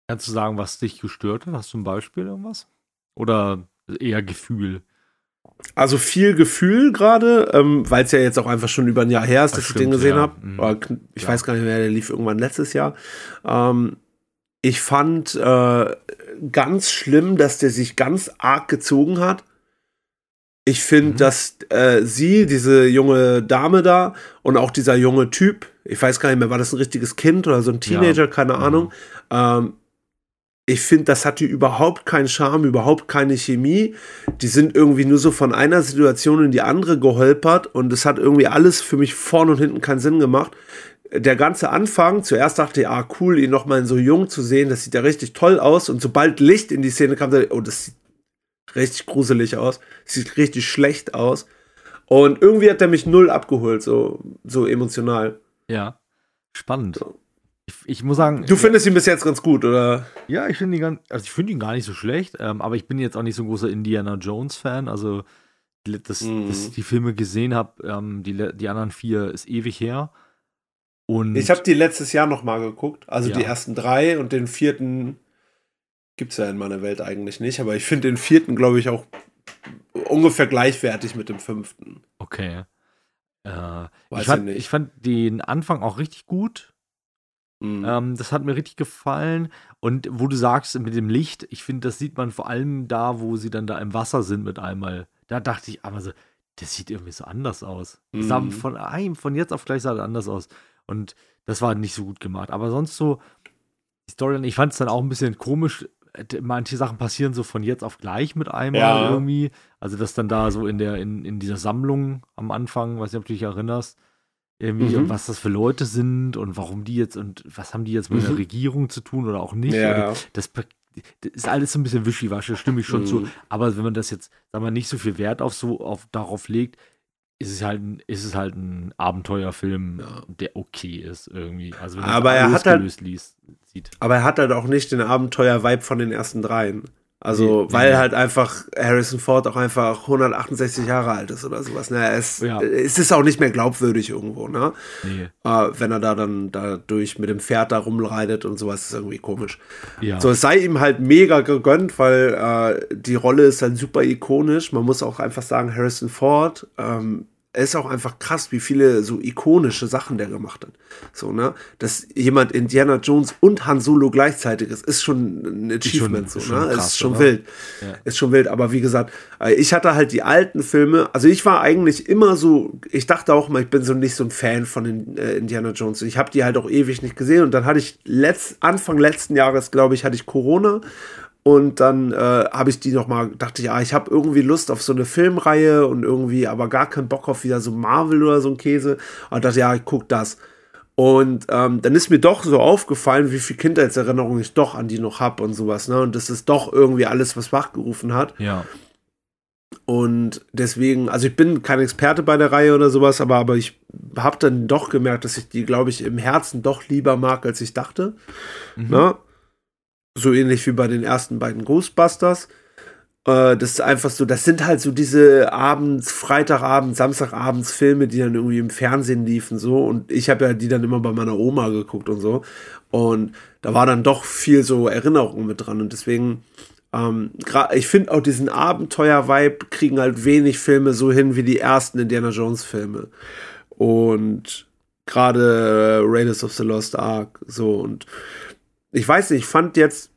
Kannst du sagen, was dich gestört hat? Hast du ein Beispiel irgendwas? Oder eher Gefühl? Also viel Gefühl gerade, ähm, weil es ja jetzt auch einfach schon über ein Jahr her ist, dass ich stimmt, den gesehen ja. habe. Mhm. Ich Ja. weiß gar nicht mehr, der lief irgendwann letztes Jahr. Ähm, ich fand äh, ganz schlimm, dass der sich ganz arg gezogen hat. Ich finde, Mhm. dass äh, sie, diese junge Dame da und auch dieser junge Typ, ich weiß gar nicht mehr, war das ein richtiges Kind oder so ein Teenager, keine Mhm. Ahnung. Ähm, ich finde, das hatte überhaupt keinen Charme, überhaupt keine Chemie. Die sind irgendwie nur so von einer Situation in die andere geholpert und es hat irgendwie alles für mich vorne und hinten keinen Sinn gemacht. Der ganze Anfang, zuerst dachte ich, ah, cool, ihn nochmal so jung zu sehen, das sieht ja richtig toll aus. Und sobald Licht in die Szene kam, dachte ich, oh, das sieht richtig gruselig aus, sieht richtig schlecht aus. Und irgendwie hat er mich null abgeholt, so, so emotional. Ja. Spannend. Ich, ich muss sagen. Du findest ihn bis jetzt ganz gut, oder? Ja, ich finde ihn, ganz- also ich finde ihn gar nicht so schlecht, ähm, aber ich bin jetzt auch nicht so ein großer Indiana Jones-Fan. Also, die- dass, Mhm. dass ich die Filme gesehen habe, ähm, die, die anderen vier ist ewig her. Und Ich habe die letztes Jahr noch mal geguckt, also Ja. die ersten drei und den vierten gibt's ja in meiner Welt eigentlich nicht, aber ich finde den vierten, glaube ich, auch ungefähr gleichwertig mit dem fünften. okay. Äh, ich, ich fand, nicht. ich fand den Anfang auch richtig gut. Mhm. Ähm, das hat mir richtig gefallen. Und wo du sagst, mit dem Licht, ich finde, das sieht man vor allem da, wo sie dann da im Wasser sind mit einmal. Da dachte ich aber so, das sieht irgendwie so anders aus. Mhm. von einem, von jetzt auf gleich sah das anders aus. Und das war nicht so gut gemacht. Aber sonst so, die Story, ich fand es dann auch ein bisschen komisch. Manche Sachen passieren so von jetzt auf gleich mit einmal ja. irgendwie. Also, dass dann da so in der, in, in dieser Sammlung am Anfang, weiß nicht, ob du dich erinnerst, irgendwie, mhm. was das für Leute sind und warum die jetzt und was haben die jetzt mit mhm. der Regierung zu tun oder auch nicht. Ja. Das, das, ist alles so ein bisschen wischiwaschi, stimme ich schon mhm. zu. Aber wenn man das jetzt, sagen wir, nicht so viel Wert auf so auf darauf legt, ist es halt ein, ist es halt ein Abenteuerfilm, ja. der okay ist irgendwie. Also wenn aber er hat halt, liest, sieht. Aber er hat halt auch nicht den Abenteuer-Vibe von den ersten dreien. Also, weil halt einfach Harrison Ford auch einfach 168 Jahre alt ist oder sowas. Ne? Es, ja. es ist auch nicht mehr glaubwürdig irgendwo, ne? Nee. Äh, wenn er da dann dadurch mit dem Pferd da rumreitet und sowas, ist irgendwie komisch. Ja. So, es sei ihm halt mega gegönnt, weil äh, die Rolle ist halt super ikonisch. Man muss auch einfach sagen, Harrison Ford ähm, ist auch einfach krass, wie viele so ikonische Sachen der gemacht hat. So, ne? Dass jemand Indiana Jones und Han Solo gleichzeitig ist, ist schon ein Achievement, schon, so, ne? Krass, ist schon oder? wild. Ja. Ist schon wild. Aber wie gesagt, äh, ich hatte halt die alten Filme, also ich war eigentlich immer so, ich dachte auch mal, ich bin so nicht so ein Fan von den, äh, Indiana Jones. Ich habe die halt auch ewig nicht gesehen und dann hatte ich letzt, Anfang letzten Jahres, glaube ich, hatte ich Corona und dann äh, habe ich die noch mal, dachte ich, ah, ich habe irgendwie Lust auf so eine Filmreihe und irgendwie aber gar keinen Bock auf wieder so Marvel oder so ein Käse. Und dachte, ja, ich guck das. Und ähm, dann ist mir doch so aufgefallen, wie viel Kindheitserinnerungen ich doch an die noch habe und sowas. Ne? Und das ist doch irgendwie alles, was wachgerufen hat. Ja. Und deswegen, also ich bin kein Experte bei der Reihe oder sowas, aber, aber ich habe dann doch gemerkt, dass ich die, glaube ich, im Herzen doch lieber mag, als ich dachte. Mhm. Ne? So ähnlich wie bei den ersten beiden Ghostbusters. Äh, das ist einfach so, das sind halt so diese abends, Freitagabend, Samstagabends Filme, die dann irgendwie im Fernsehen liefen so. Und ich habe ja die dann immer bei meiner Oma geguckt und so. Und da war dann doch viel so Erinnerung mit dran. Und deswegen ähm, ich finde auch diesen Abenteuer-Vibe kriegen halt wenig Filme so hin wie die ersten Indiana Jones Filme. Und gerade Raiders of the Lost Ark so. Und ich weiß nicht, ich fand jetzt,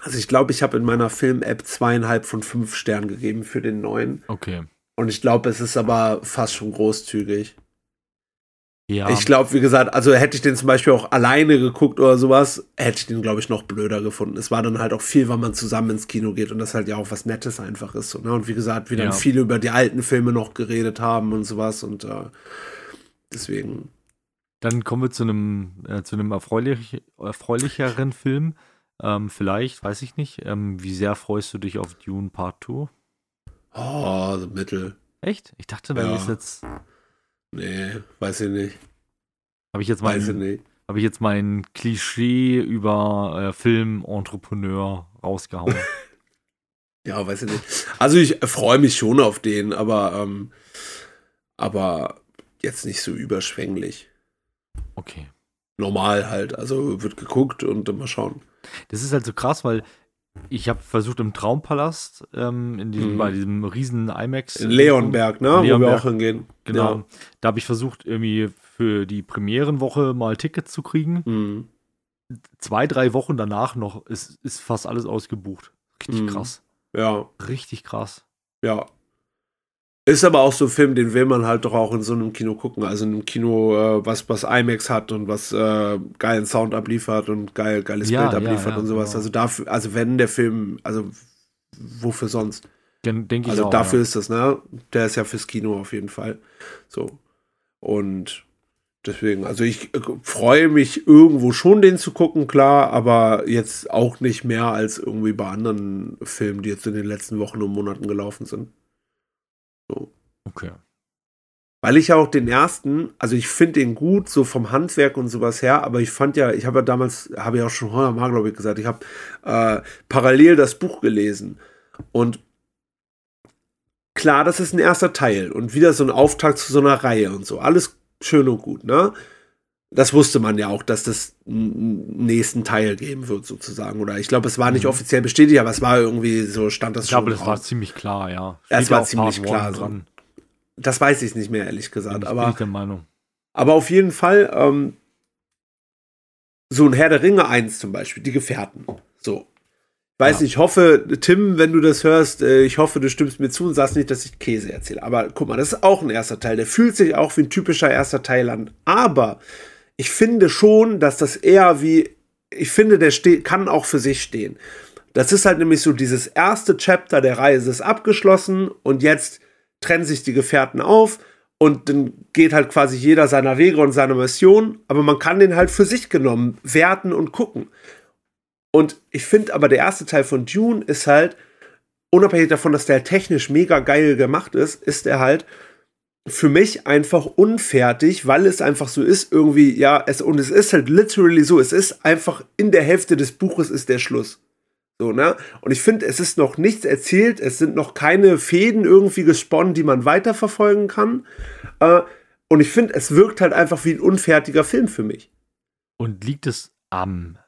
also ich glaube, ich habe in meiner Film-App zweieinhalb von fünf Sternen gegeben für den neuen. Okay. Und ich glaube, es ist aber fast schon großzügig. Ja. Ich glaube, wie gesagt, also hätte ich den zum Beispiel auch alleine geguckt oder sowas, hätte ich den, glaube ich, noch blöder gefunden. Es war dann halt auch viel, weil man zusammen ins Kino geht und das halt ja auch was Nettes einfach ist. So, ne? Und wie gesagt, wir ja. dann viel über die alten Filme noch geredet haben und sowas und äh, deswegen. Dann kommen wir zu einem, äh, zu einem erfreulich, erfreulicheren Film. Ähm, vielleicht, weiß ich nicht. Ähm, wie sehr freust du dich auf Dune Part 2? Oh, so mittel. Echt? Ich dachte, da ja. ist jetzt. Nee, weiß ich nicht. Habe ich jetzt mein, weiß ich nicht. Habe ich jetzt mein Klischee über äh, Film-Entrepreneur rausgehauen? ja, weiß ich nicht. Also ich freue mich schon auf den, aber, ähm, aber jetzt nicht so überschwänglich. Okay. Normal halt. Also wird geguckt und dann mal schauen. Das ist halt so krass, weil ich habe versucht im Traumpalast, ähm, in diesem, mhm. bei diesem riesen IMAX. In Leonberg, ne? Leonberg, Wo wir auch hingehen. Genau. Ja. Da habe ich versucht, irgendwie für die Premierenwoche mal Tickets zu kriegen. Mhm. Zwei, drei Wochen danach noch ist, ist fast alles ausgebucht. Richtig mhm. krass. Ja. Richtig krass. Ja. Ist aber auch so ein Film, den will man halt doch auch in so einem Kino gucken. Also in einem Kino, äh, was, was IMAX hat und was äh, geilen Sound abliefert und geil, geiles ja, Bild abliefert ja, ja, und sowas. Genau. Also dafür, also wenn der Film, also wofür sonst? Den, denke ich also auch, dafür ist das, ne? Der ist ja fürs Kino auf jeden Fall. So. Und deswegen, also ich äh, freue mich irgendwo schon, den zu gucken, klar, aber jetzt auch nicht mehr als irgendwie bei anderen Filmen, die jetzt in den letzten Wochen und Monaten gelaufen sind. So. Okay. Weil ich ja auch den ersten, also ich finde den gut, so vom Handwerk und sowas her, aber ich fand ja, ich habe ja damals, habe ich auch schon hundertmal, glaube ich, gesagt, ich habe äh, parallel das Buch gelesen. Und klar, das ist ein erster Teil und wieder so ein Auftakt zu so einer Reihe und so. Alles schön und gut, ne? Das wusste man ja auch, dass das einen nächsten Teil geben wird, sozusagen. Oder ich glaube, es war nicht mhm. offiziell bestätigt, aber es war irgendwie so, stand das ich schon. Ich glaube, das war ziemlich klar, ja. Steht es war ziemlich klar. So. Das weiß ich nicht mehr, ehrlich gesagt. Bin aber, bin ich der Meinung. Aber auf jeden Fall, ähm, so ein Herr der Ringe 1 zum Beispiel, die Gefährten. So. Ich weiß Ja. nicht, ich hoffe, Tim, wenn du das hörst, äh, ich hoffe, du stimmst mir zu und sagst nicht, dass ich Käse erzähle. Aber guck mal, das ist auch ein erster Teil. Der fühlt sich auch wie ein typischer erster Teil an. Aber ich finde schon, dass das eher wie, ich finde, der steht, kann auch für sich stehen. Das ist halt nämlich so dieses erste Chapter der Reise ist abgeschlossen und jetzt trennen sich die Gefährten auf und dann geht halt quasi jeder seiner Wege und seiner Mission, aber man kann den halt für sich genommen werten und gucken. Und ich finde aber, der erste Teil von Dune ist halt, unabhängig davon, dass der halt technisch mega geil gemacht ist, ist er halt für mich einfach unfertig, weil es einfach so ist, irgendwie, ja, es, und es ist halt literally so, es ist einfach in der Hälfte des Buches ist der Schluss. So, ne? Und ich finde, es ist noch nichts erzählt, es sind noch keine Fäden irgendwie gesponnen, die man weiterverfolgen kann. Äh, und ich finde, es wirkt halt einfach wie ein unfertiger Film für mich. Und liegt es am,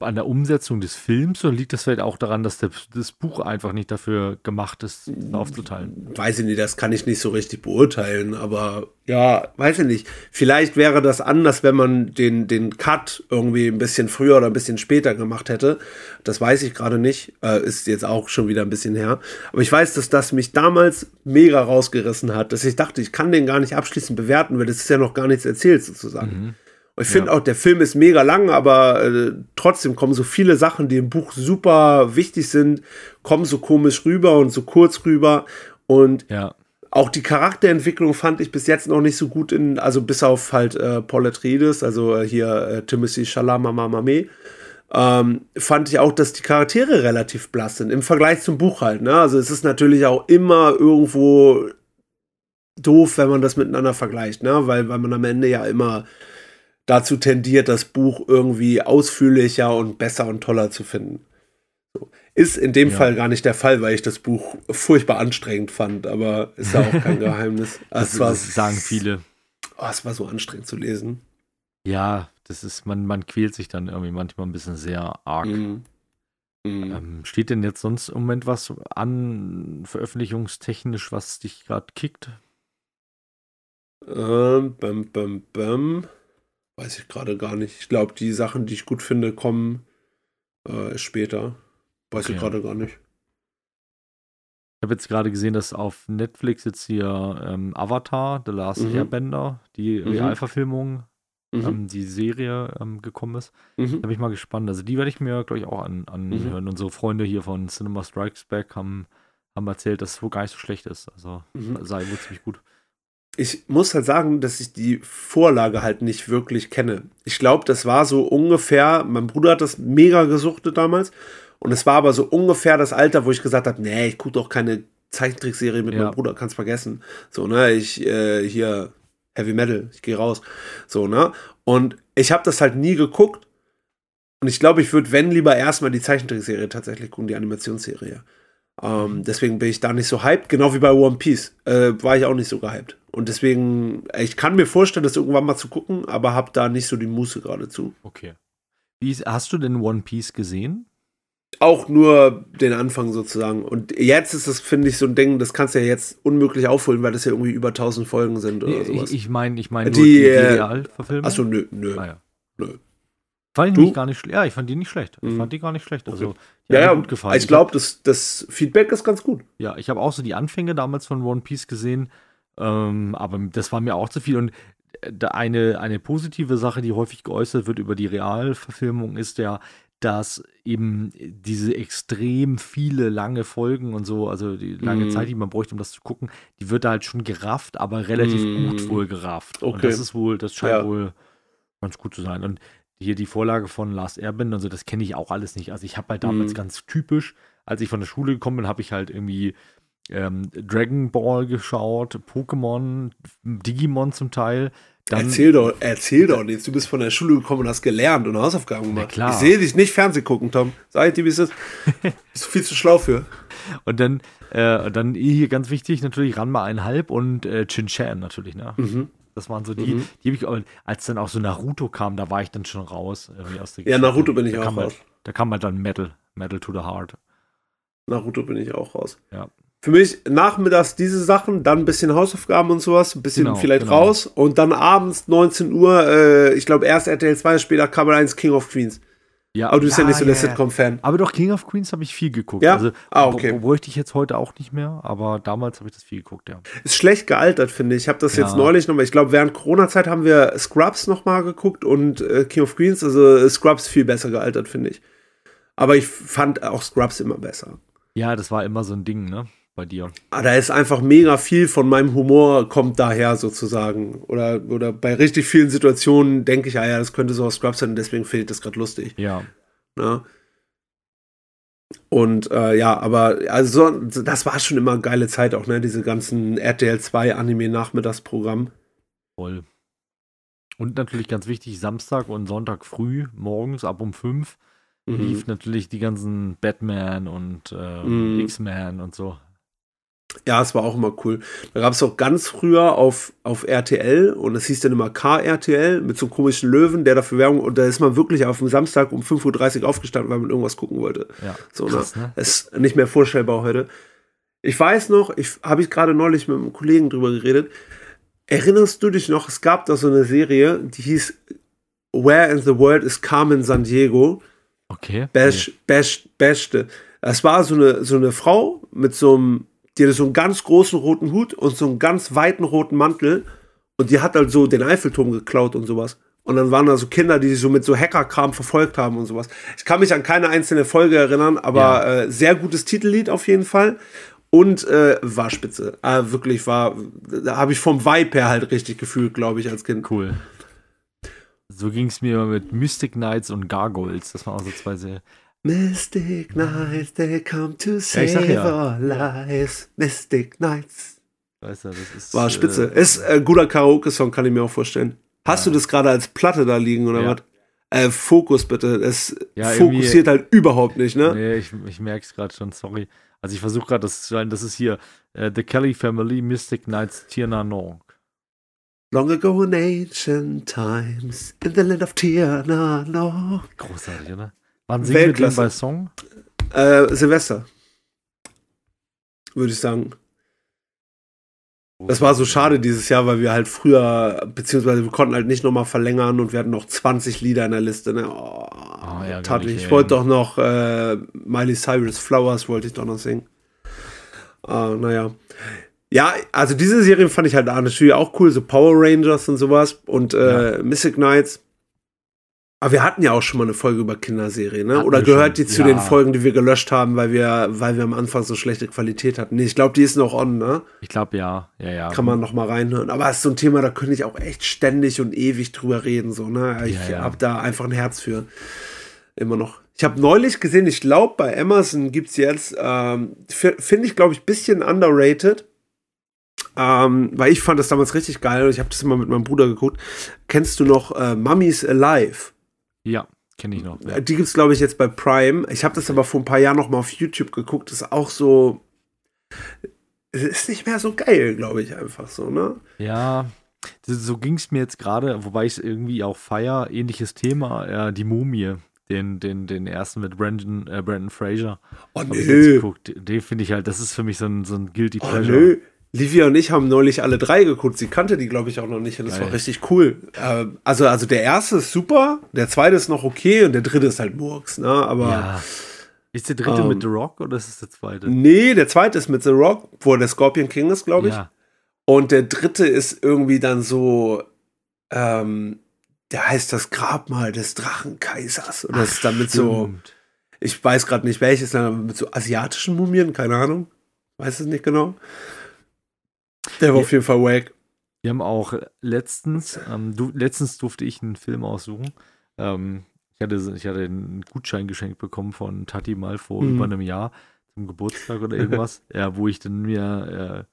an der Umsetzung des Films oder liegt das vielleicht auch daran, dass das Buch einfach nicht dafür gemacht ist, aufzuteilen? Weiß ich nicht, das kann ich nicht so richtig beurteilen, aber ja, weiß ich nicht. Vielleicht wäre das anders, wenn man den, den Cut irgendwie ein bisschen früher oder ein bisschen später gemacht hätte. Das weiß ich gerade nicht. Äh, ist jetzt auch schon wieder ein bisschen her. Aber ich weiß, dass das mich damals mega rausgerissen hat, dass ich dachte, ich kann den gar nicht abschließend bewerten, weil das ist ja noch gar nichts erzählt sozusagen. Und ich finde Ja. auch, der Film ist mega lang, aber äh, trotzdem kommen so viele Sachen, die im Buch super wichtig sind, kommen so komisch rüber und so kurz rüber. Und Ja. auch die Charakterentwicklung fand ich bis jetzt noch nicht so gut in, also bis auf halt äh, Paul Atreides, also äh, hier äh, Timothy Chalamet, ähm, fand ich auch, dass die Charaktere relativ blass sind im Vergleich zum Buch halt. Ne? Also es ist natürlich auch immer irgendwo doof, wenn man das miteinander vergleicht, ne? weil, weil man am Ende ja immer dazu tendiert, das Buch irgendwie ausführlicher und besser und toller zu finden. So. Ist in dem Ja. Fall gar nicht der Fall, weil ich das Buch furchtbar anstrengend fand, aber ist ja auch kein Geheimnis. Das, es war, das sagen viele. Oh, es war so anstrengend zu lesen. Ja, das ist, man, man quält sich dann irgendwie manchmal ein bisschen sehr arg. Mhm. Ähm, steht denn jetzt sonst im Moment was an, veröffentlichungstechnisch, was dich gerade kickt? Ähm, bam, bam, bam. Weiß ich gerade gar nicht. Ich glaube, die Sachen, die ich gut finde, kommen äh, später. Weiß ich Okay. gerade gar nicht. Ich habe jetzt gerade gesehen, dass auf Netflix jetzt hier ähm, Avatar, The Last Mhm. Airbender, die Mhm. Realverfilmung, Mhm. ähm, die Serie ähm, gekommen ist. Mhm. Da bin ich mal gespannt. Also die werde ich mir, glaube ich, auch an, anhören. Unsere Freunde hier von Cinema Strikes Back haben, haben erzählt, dass es wohl gar nicht so schlecht ist. Also Mhm. sei wohl ziemlich gut. Ich muss halt sagen, dass ich die Vorlage halt nicht wirklich kenne. Ich glaube, das war so ungefähr, mein Bruder hat das mega gesuchtet damals. Und es war aber so ungefähr das Alter, wo ich gesagt habe, nee, ich gucke doch keine Zeichentrickserie mit Ja. meinem Bruder, kannst vergessen. So, ne, ich äh, hier Heavy Metal, ich gehe raus. So, ne? Und ich habe das halt nie geguckt. Und ich glaube, ich würde, wenn lieber erstmal die Zeichentrickserie tatsächlich gucken, die Animationsserie. Ähm, deswegen bin ich da nicht so hyped, genau wie bei One Piece. Äh, war ich auch nicht so gehypt. Und deswegen, äh, ich kann mir vorstellen, das irgendwann mal zu gucken, aber habe da nicht so die Muße gerade zu. Okay. Wie hast du denn One Piece gesehen? Auch nur den Anfang sozusagen. Und jetzt ist das, finde ich, so ein Ding, das kannst du ja jetzt unmöglich aufholen, weil das ja irgendwie über 1000 Folgen sind oder Nee, sowas. ich ich meine, ich meine Die, nur die, die äh, Realverfilmung. Achso, nö, nö. Ah, ja. nö. Fand ich gar nicht schlecht. Ja, ich fand die nicht schlecht. Ich Mhm. fand die gar nicht schlecht. Also, Ja, ja, gut gefallen. ich glaube, das, das Feedback ist ganz gut. Ja, ich habe auch so die Anfänge damals von One Piece gesehen, ähm, aber das war mir auch zu viel. Und äh, eine, eine positive Sache, die häufig geäußert wird über die Realverfilmung, ist ja, dass eben diese extrem viele lange Folgen und so, also die lange Mhm. Zeit, die man bräuchte, um das zu gucken, die wird da halt schon gerafft, aber relativ Mhm. gut wohl gerafft. Und Okay. das ist wohl, das scheint Ja. wohl ganz gut zu sein. Und hier die Vorlage von Last Airbender und so, das kenne ich auch alles nicht. Also ich habe halt damals Mhm. ganz typisch, als ich von der Schule gekommen bin, habe ich halt irgendwie ähm, Dragon Ball geschaut, Pokémon, Digimon zum Teil. Dann, erzähl doch, erzähl doch nichts. Du bist von der Schule gekommen und hast gelernt und Hausaufgaben gemacht. klar. Ich sehe dich nicht Fernsehen gucken, Tom. Sag ich dir, wie es ist. Bist du viel zu schlau für. Und dann, äh, dann hier ganz wichtig natürlich Ranma einhalb und äh, Chin Chan natürlich, ne? Mhm. Das waren so die, Mhm. die habe ich, aber als dann auch so Naruto kam, da war ich dann schon raus. Irgendwie aus der Ja. Naruto bin ich da auch kam raus. Halt, da kam halt dann Metal, Metal to the Heart. Naruto bin ich auch raus. Ja. für mich nachmittags diese Sachen, dann ein bisschen Hausaufgaben und sowas, ein bisschen Genau, vielleicht genau. raus und dann abends 19 Uhr, äh, ich glaube erst RTL 2, später Kabel 1 King of Queens. Ja, Aber du bist ja, nicht so der ja. Sitcom-Fan. Aber doch, King of Queens habe ich viel geguckt. Ja? Also, Ah, okay. br- Bräuchte ich jetzt heute auch nicht mehr, aber damals habe ich das viel geguckt, ja. Ist schlecht gealtert, finde ich. Ich habe das Ja. jetzt neulich nochmal, ich glaube, während Corona-Zeit haben wir Scrubs nochmal geguckt und äh, King of Queens, also Scrubs viel besser gealtert, finde ich. Aber ich fand auch Scrubs immer besser. Ja, das war immer so ein Ding, ne? Bei dir. Ah, da ist einfach mega viel von meinem Humor kommt daher sozusagen. Oder, oder bei richtig vielen Situationen denke ich, ah ja, das könnte so aus Scrubs sein deswegen finde ich das gerade lustig. Ja. Ne? Und äh, ja, aber also so, das war schon immer eine geile Zeit auch, ne? Diese ganzen RTL 2 Anime-Nachmittagsprogramm. Voll. Und natürlich ganz wichtig, Samstag und Sonntag früh, morgens ab um 5, Mhm. lief natürlich die ganzen Batman und ähm, Mhm. X-Men und so. Ja, es war auch immer cool. Da gab es auch ganz früher auf, auf RTL und es hieß dann immer KRTL mit so einem komischen Löwen, der dafür Werbung und da ist man wirklich auf dem Samstag um 5.30 Uhr aufgestanden, weil man irgendwas gucken wollte. Ja. So, Krass, ne? ne? Ist nicht mehr vorstellbar heute. Ich weiß noch, ich habe ich gerade neulich mit einem Kollegen drüber geredet. Erinnerst du dich noch, es gab da so eine Serie, die hieß Where in the World is Carmen San Diego? Okay. Bash, Bash, Beste. Es war so eine, so eine Frau mit so einem, die hatte so einen ganz großen roten Hut und so einen ganz weiten roten Mantel und die hat halt so den Eiffelturm geklaut und sowas. Und dann waren da so Kinder, die sich so mit so Hackerkram verfolgt haben und sowas. Ich kann mich an keine einzelne Folge erinnern, aber Ja. äh, sehr gutes Titellied auf jeden Fall. Und äh, war spitze. Äh, wirklich war, da habe ich vom Vibe her halt richtig gefühlt, glaube ich, als Kind. Cool. So ging es mir mit Mystic Knights und Gargoyles. Das waren auch so zwei sehr. Mystic Knights, they come to Ja, save sag ja. our lives. Mystic Knights. Weißt du, das ist. War spitze. Äh, Ist ein guter Karaoke-Song, kann ich mir auch vorstellen. Hast Ja. du das gerade als Platte da liegen oder Ja. was? Äh, Fokus bitte. Es Ja, fokussiert halt überhaupt nicht, ne? Nee, ich, ich merke es gerade schon, sorry. Also ich versuche gerade das zu sein, das ist hier äh, The Kelly Family, Mystic Knights, Tierna Nong. Long ago in ancient times, in the land of Tirna, no. Großartig, oder? Wann singen wir den Weltklasse. bei Song? Äh, Silvester. Würde ich sagen. Das war so schade dieses Jahr, weil wir halt früher, beziehungsweise wir konnten halt nicht nochmal verlängern und wir hatten noch 20 Lieder in der Liste. Ne? Oh, ärgerlich, tat ich. Ich wollte doch noch äh, Miley Cyrus Flowers wollte ich doch noch singen. Ah, naja. Ja, also diese Serien fand ich halt natürlich auch cool, so Power Rangers und sowas und äh, Mystic Knights. Aber wir hatten ja auch schon mal eine Folge über Kinderserien, ne? Hatten Oder gehört schon, die zu ja. den Folgen, die wir gelöscht haben, weil wir, weil wir am Anfang so schlechte Qualität hatten? Nee, ich glaube, die ist noch on, ne? Ich glaube ja, ja, ja. Kann man noch mal reinhören. Aber es ist so ein Thema, da könnte ich auch echt ständig und ewig drüber reden, so, ne? Ich Ja, ja. habe da einfach ein Herz für. Immer noch. Ich habe neulich gesehen, ich glaube, bei Amazon gibt es jetzt, ähm, finde ich, glaube ich, bisschen underrated. Ähm, weil ich fand das damals richtig geil und ich habe das immer mit meinem Bruder geguckt. Kennst du noch äh, Mummies Alive? Ja, kenne ich noch. Ja. Die gibt's glaube ich, jetzt bei Prime. Ich habe das aber vor ein paar Jahren noch mal auf YouTube geguckt. Das ist auch so. Es ist nicht mehr so geil, glaube ich, einfach so, ne? Ja, so ging es mir jetzt gerade, wobei ich es irgendwie auch feier. Ähnliches Thema, äh, die Mumie. Den, den, den ersten mit Brandon, äh, Brandon Fraser. Oh, nö. Den finde ich halt, das ist für mich so ein, so ein Guilty Oh, Pleasure. nö. Livia und ich haben neulich alle drei geguckt. Sie kannte die, glaube ich, auch noch nicht. Und das Geil. war richtig cool. Ähm, also, also der erste ist super, der zweite ist noch okay und der dritte ist halt Murks, ne? Aber Ja. Ist der dritte Ähm, mit The Rock oder ist es der zweite? nee, der zweite ist mit The Rock, wo er der Scorpion King ist, glaube ich. Ja. Und der dritte ist irgendwie dann so, ähm, der heißt das Grabmal des Drachenkaisers. Und das ist dann mit so, ich weiß gerade nicht welches, aber mit so asiatischen Mumien, keine Ahnung. Weiß es nicht genau. Der war auf jeden Fall wack. Wir haben auch letztens, ähm, du, letztens durfte ich einen Film aussuchen. Ähm, ich, hatte, ich hatte einen Gutschein geschenkt bekommen von Tati mal vor Mhm. über einem Jahr zum Geburtstag oder irgendwas, ja, wo ich dann mir,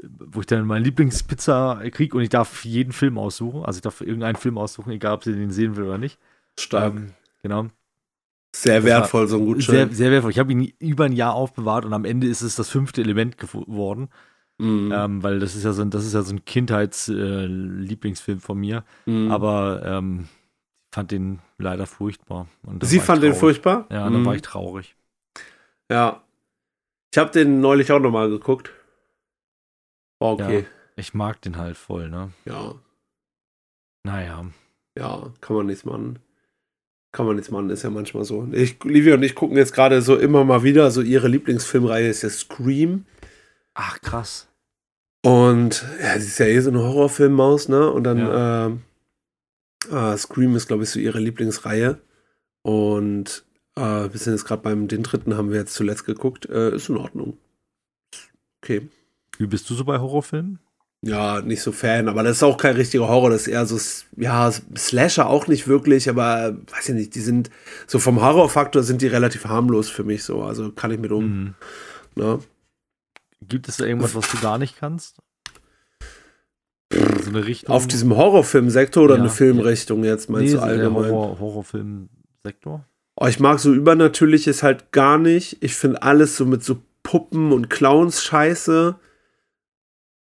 äh, wo ich dann meine Lieblingspizza kriege und ich darf jeden Film aussuchen. Also ich darf irgendeinen Film aussuchen, egal ob sie den sehen will oder nicht. Stark. Ähm, genau. Sehr wertvoll, so ein Sehr, Gutschein. sehr wertvoll. Ich habe ihn über ein Jahr aufbewahrt und am Ende ist es das fünfte Element geworden. Mhm. Ähm, weil das ist ja so ein, das ist ja so ein Kindheits-Lieblingsfilm von mir. Mhm. Aber ähm, fand den leider furchtbar. Und da Sie fand den furchtbar? Ja, Mhm. dann war ich traurig. Ja. Ich habe den neulich auch nochmal geguckt. War okay. Ja, ich mag den halt voll, ne? Ja. Naja. Ja, kann man nichts machen. Kann man nichts machen, ist ja manchmal so. Ich, Livia und ich gucken jetzt gerade so immer mal wieder, so ihre Lieblingsfilmreihe ist ja Scream. Ach, krass. Und ja, sie ist ja eh so eine Horrorfilmmaus, ne? Und dann Ja. ähm, äh, Scream ist, glaube ich, so ihre Lieblingsreihe. Und äh, wir sind jetzt gerade beim, den dritten haben wir jetzt zuletzt geguckt. Äh, ist in Ordnung. Okay. Wie bist du so bei Horrorfilmen? Ja, nicht so Fan, aber das ist auch kein richtiger Horror, das ist eher so, ja, Slasher auch nicht wirklich, aber weiß ich nicht, die sind, so vom Horrorfaktor sind die relativ harmlos für mich so, also kann ich mit um. Mhm. Ne? Gibt es da irgendwas, was du gar nicht kannst? So eine Richtung. Auf diesem Horrorfilmsektor oder Ja. eine Filmrichtung jetzt, meinst nee, du allgemein? Horror, Horrorfilm-Sektor? Oh, ich mag so Übernatürliches halt gar nicht. Ich finde alles so mit so Puppen und Clowns scheiße.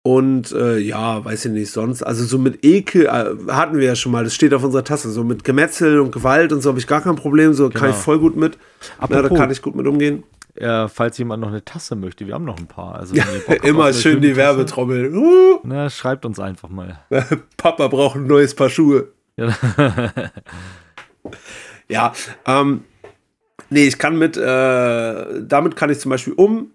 Und äh, ja, weiß ich nicht, sonst. Also so mit Ekel äh, hatten wir ja schon mal, das steht auf unserer Tasse. So mit Gemetzel und Gewalt und so habe ich gar kein Problem. So kann Genau. ich voll gut mit. Na, da Apropos, kann ich gut mit umgehen. Äh, falls jemand noch eine Tasse möchte, wir haben noch ein paar. Also, Immer schön die Tasse, Werbetrommel. Uh, Na, schreibt uns einfach mal. Papa braucht ein neues Paar Schuhe. Ja. Ja, ähm, nee, ich kann mit, äh, damit kann ich zum Beispiel um.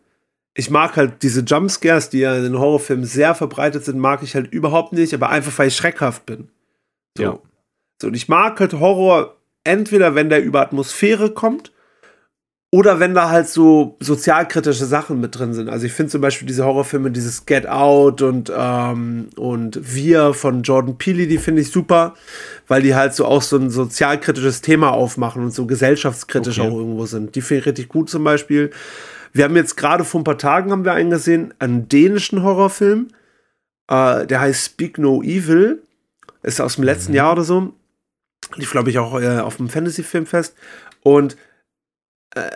Ich mag halt diese Jumpscares, die ja in den Horrorfilmen sehr verbreitet sind, mag ich halt überhaupt nicht, aber einfach, weil ich schreckhaft bin. So. Ja. So, und ich mag halt Horror entweder, wenn der über Atmosphäre kommt oder wenn da halt so sozialkritische Sachen mit drin sind. Also ich finde zum Beispiel diese Horrorfilme, dieses Get Out und, ähm, und Wir von Jordan Peele, die finde ich super, weil die halt so auch so ein sozialkritisches Thema aufmachen und so gesellschaftskritisch Okay. auch irgendwo sind. Die finde ich richtig gut zum Beispiel. Wir haben jetzt gerade vor ein paar Tagen haben wir einen gesehen, einen dänischen Horrorfilm. Äh, der heißt Speak No Evil. Ist aus dem letzten Jahr oder so. Lief, glaube ich, auch äh, auf dem Fantasy-Filmfest. Und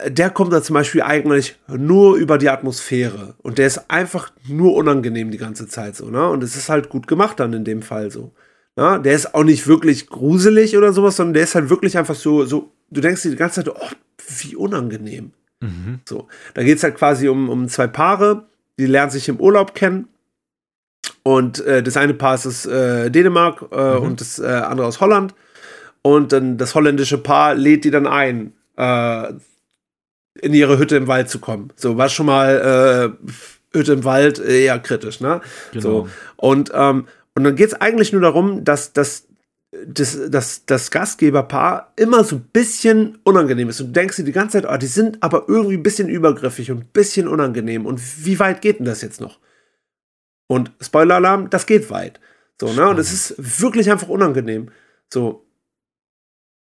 der kommt da zum Beispiel eigentlich nur über die Atmosphäre. Und der ist einfach nur unangenehm die ganze Zeit so, ne? Und es ist halt gut gemacht dann in dem Fall so. Ne? Der ist auch nicht wirklich gruselig oder sowas, sondern der ist halt wirklich einfach so, so, du denkst dir die ganze Zeit, oh, wie unangenehm. mhm. So, da geht es halt quasi um, um zwei Paare, die lernen sich im Urlaub kennen. Und äh, das eine Paar ist aus äh, Dänemark äh, Mhm. und das äh, andere aus Holland. Und dann das holländische Paar lädt die dann ein, äh, in ihre Hütte im Wald zu kommen. So, war schon mal äh, Hütte im Wald äh, eher kritisch, ne? Genau. So. Und, ähm, und dann geht es eigentlich nur darum, dass, dass, dass, dass das Gastgeberpaar immer so ein bisschen unangenehm ist. Und du denkst dir die ganze Zeit, oh, die sind aber irgendwie ein bisschen übergriffig und ein bisschen unangenehm. Und wie weit geht denn das jetzt noch? Und Spoiler-Alarm, das geht weit. So, ne? Und es ist wirklich einfach unangenehm. So,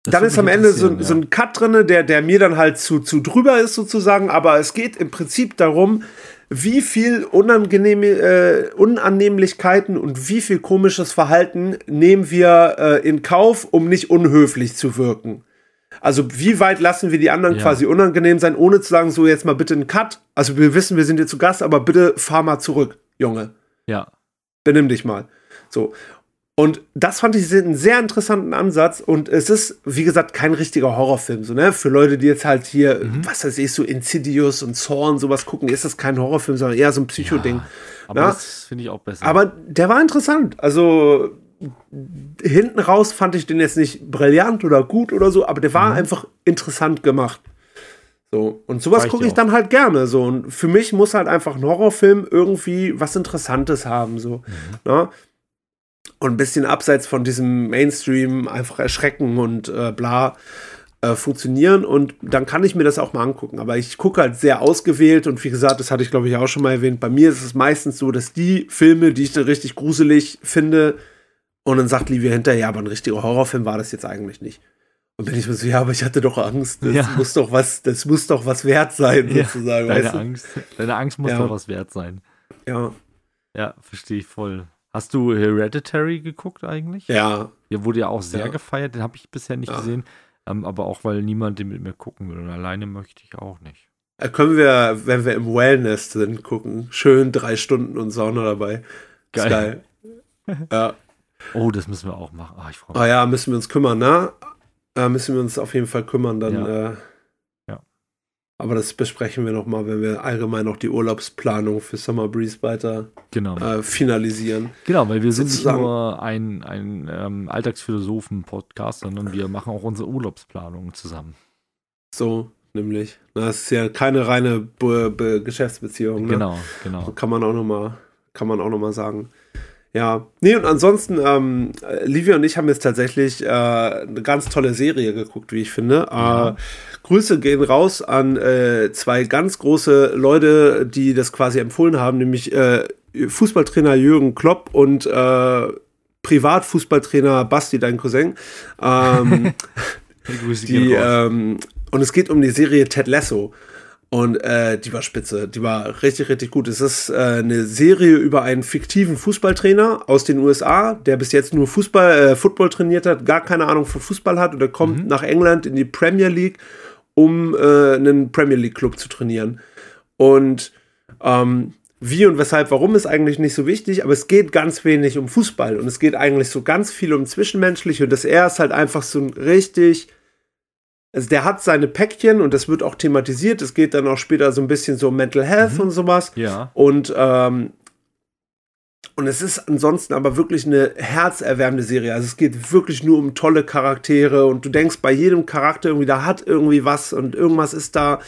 Das dann ist am Ende so, interessieren, so ein Cut drinne, der, der mir dann halt zu, zu drüber ist sozusagen, aber es geht im Prinzip darum, wie viel unangenehme äh, Unannehmlichkeiten und wie viel komisches Verhalten nehmen wir äh, in Kauf, um nicht unhöflich zu wirken. Also wie weit lassen wir die anderen Ja. quasi unangenehm sein, ohne zu sagen, so jetzt mal bitte einen Cut. Also wir wissen, wir sind hier zu Gast, aber bitte fahr mal zurück, Junge Ja. benimm dich mal. So. Und das fand ich einen sehr interessanten Ansatz. Und es ist, wie gesagt, kein richtiger Horrorfilm. So, ne? Für Leute, die jetzt halt hier, Mhm. was weiß ich, so Insidious und Zorn, sowas gucken, ist das kein Horrorfilm, sondern eher so ein Psycho-Ding. Aber Ja. das finde ich auch besser. Aber der war interessant. Also hinten raus fand ich den jetzt nicht brillant oder gut oder so, aber der war Mhm. einfach interessant gemacht. So, und sowas gucke ja ich dann halt gerne. So, und für mich muss halt einfach ein Horrorfilm irgendwie was Interessantes haben. So. Mhm. Ne? Und ein bisschen abseits von diesem Mainstream einfach erschrecken und äh, bla äh, funktionieren. Und dann kann ich mir das auch mal angucken. Aber ich gucke halt sehr ausgewählt und wie gesagt, das hatte ich glaube ich auch schon mal erwähnt. Bei mir ist es meistens so, dass die Filme, die ich dann richtig gruselig finde, und dann sagt Livia hinterher, ja, aber ein richtiger Horrorfilm war das jetzt eigentlich nicht. Und bin ich mir so, ja, aber ich hatte doch Angst. Das Ja. muss doch was, das muss doch was wert sein, Ja, sozusagen. deine weißt du? Angst, deine Angst muss Ja. doch was wert sein. Ja. Ja, verstehe ich voll. Hast du Hereditary geguckt eigentlich? Ja. Der wurde ja auch sehr Ja. gefeiert, den habe ich bisher nicht Ja. gesehen. Ähm, aber auch, weil niemand den mit mir gucken will. Und alleine möchte ich auch nicht. Können wir, wenn wir im Wellness sind, gucken. Schön drei Stunden und Sauna dabei. Geil. geil. ja. Oh, das müssen wir auch machen. Ah, ich freue mich. Ah ja, müssen wir uns kümmern, ne? Äh, müssen wir uns auf jeden Fall kümmern, dann. Ja. Äh. Aber das besprechen wir nochmal, wenn wir allgemein noch die Urlaubsplanung für Summer Breeze weiter Genau. äh, finalisieren. Genau, weil wir sind Sozusagen. nicht nur ein, ein ähm, Alltagsphilosophen-Podcast, sondern wir machen auch unsere Urlaubsplanung zusammen. So, nämlich. Das ist ja keine reine Be Be Geschäftsbeziehung. Ne? Genau, genau. Kann man auch nochmal, kann man auch noch mal sagen. Ja, nee, und ansonsten, ähm, Livia und ich haben jetzt tatsächlich äh, eine ganz tolle Serie geguckt, wie ich finde. Äh, Grüße gehen raus an äh, zwei ganz große Leute, die das quasi empfohlen haben, nämlich äh, Fußballtrainer Jürgen Klopp und äh, Privatfußballtrainer Basti, dein Cousin. Ähm, die, ähm, und es geht um die Serie Ted Lasso. Und äh, die war spitze, die war richtig, richtig gut. Es ist äh, eine Serie über einen fiktiven Fußballtrainer aus den USA, der bis jetzt nur Fußball, äh, Football trainiert hat, gar keine Ahnung von Fußball hat und er kommt nach England in die Premier League, um äh, einen Premier League Club zu trainieren. Und ähm, wie und weshalb, warum ist eigentlich nicht so wichtig, aber es geht ganz wenig um Fußball und es geht eigentlich so ganz viel um Zwischenmenschliche und das er ist halt einfach so ein richtig, also der hat seine Päckchen und das wird auch thematisiert. Es geht dann auch später so ein bisschen so um Mental Health und sowas. ja. Und, ähm, und es ist ansonsten aber wirklich eine herzerwärmende Serie. Also es geht wirklich nur um tolle Charaktere und du denkst bei jedem Charakter irgendwie, da hat irgendwie was und irgendwas ist da.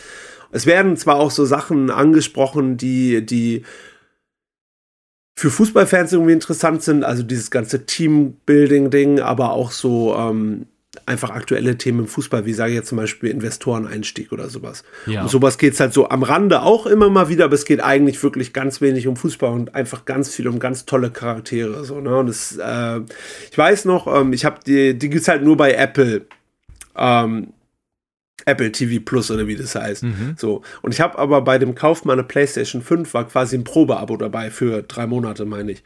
Es werden zwar auch so Sachen angesprochen, die, die für Fußballfans irgendwie interessant sind, also dieses ganze Teambuilding-Ding, aber auch so ähm, einfach aktuelle Themen im Fußball, wie sage ich jetzt zum Beispiel Investoreneinstieg oder sowas. Ja. Und sowas geht es halt so am Rande auch immer mal wieder, aber es geht eigentlich wirklich ganz wenig um Fußball und einfach ganz viel um ganz tolle Charaktere. So, ne? Und das, äh, ich weiß noch, ähm, ich habe die, die gibt's halt nur bei Apple. Ähm, Apple TV Plus oder wie das heißt. Mhm. So. Und ich habe aber bei dem Kauf meiner PlayStation 5 war quasi ein Probeabo dabei für drei Monate, meine ich.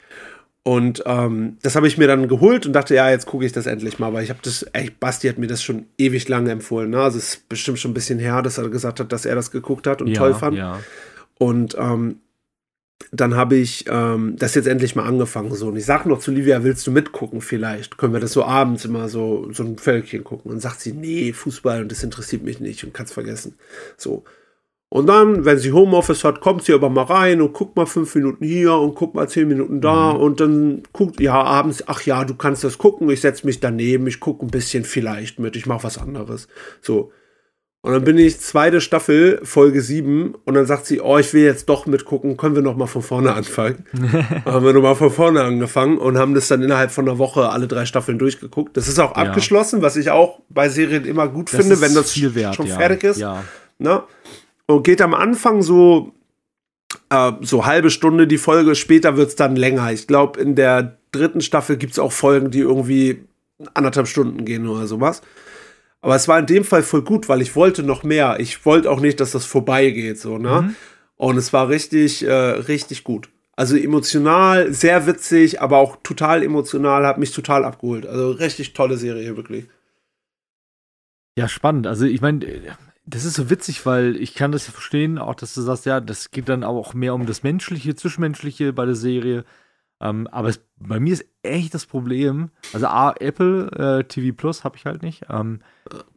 Und ähm, das habe ich mir dann geholt und dachte, ja, jetzt gucke ich das endlich mal, weil ich habe das, echt, Basti hat mir das schon ewig lange empfohlen. Ne? Also es ist bestimmt schon ein bisschen her, dass er gesagt hat, dass er das geguckt hat und ja, toll fand. Ja. Und ähm, dann habe ich ähm, das jetzt endlich mal angefangen. So. Und ich sage noch zu Livia, willst du mitgucken vielleicht? Können wir das so abends immer so, so ein Völkchen gucken? Und sagt sie, nee, Fußball und das interessiert mich nicht und kann's vergessen. So. Und dann, wenn sie Homeoffice hat, kommt sie aber mal rein und guckt mal fünf Minuten hier und guckt mal zehn Minuten da und dann guckt, ja, abends, ach ja, du kannst das gucken, ich setze mich daneben, ich gucke ein bisschen vielleicht mit, ich mache was anderes. So. Und dann bin ich zweite Staffel, Folge 7, und dann sagt sie, oh, ich will jetzt doch mitgucken, können wir noch mal von vorne anfangen? haben wir nochmal von vorne angefangen und haben das dann innerhalb von einer Woche alle drei Staffeln durchgeguckt. Das ist auch Ja. abgeschlossen, was ich auch bei Serien immer gut Das finde, wenn das viel wert, schon ja. fertig ist. Ja. Ne? Und geht am Anfang so, äh, so halbe Stunde die Folge, später wird es dann länger. Ich glaube, in der dritten Staffel gibt es auch Folgen, die irgendwie anderthalb Stunden gehen oder sowas. Aber es war in dem Fall voll gut, weil ich wollte noch mehr. Ich wollte auch nicht, dass das vorbeigeht, so, ne? Mhm. Und es war richtig, äh, richtig gut. Also emotional, sehr witzig, aber auch total emotional, hat mich total abgeholt. Also richtig tolle Serie, wirklich. Ja, spannend. Also ich meine, das ist so witzig, weil ich kann das ja verstehen, auch dass du sagst, ja, das geht dann auch mehr um das Menschliche, Zwischenmenschliche bei der Serie. Ähm, aber es, bei mir ist echt das Problem, also A, Apple äh, TV Plus habe ich halt nicht. Ähm,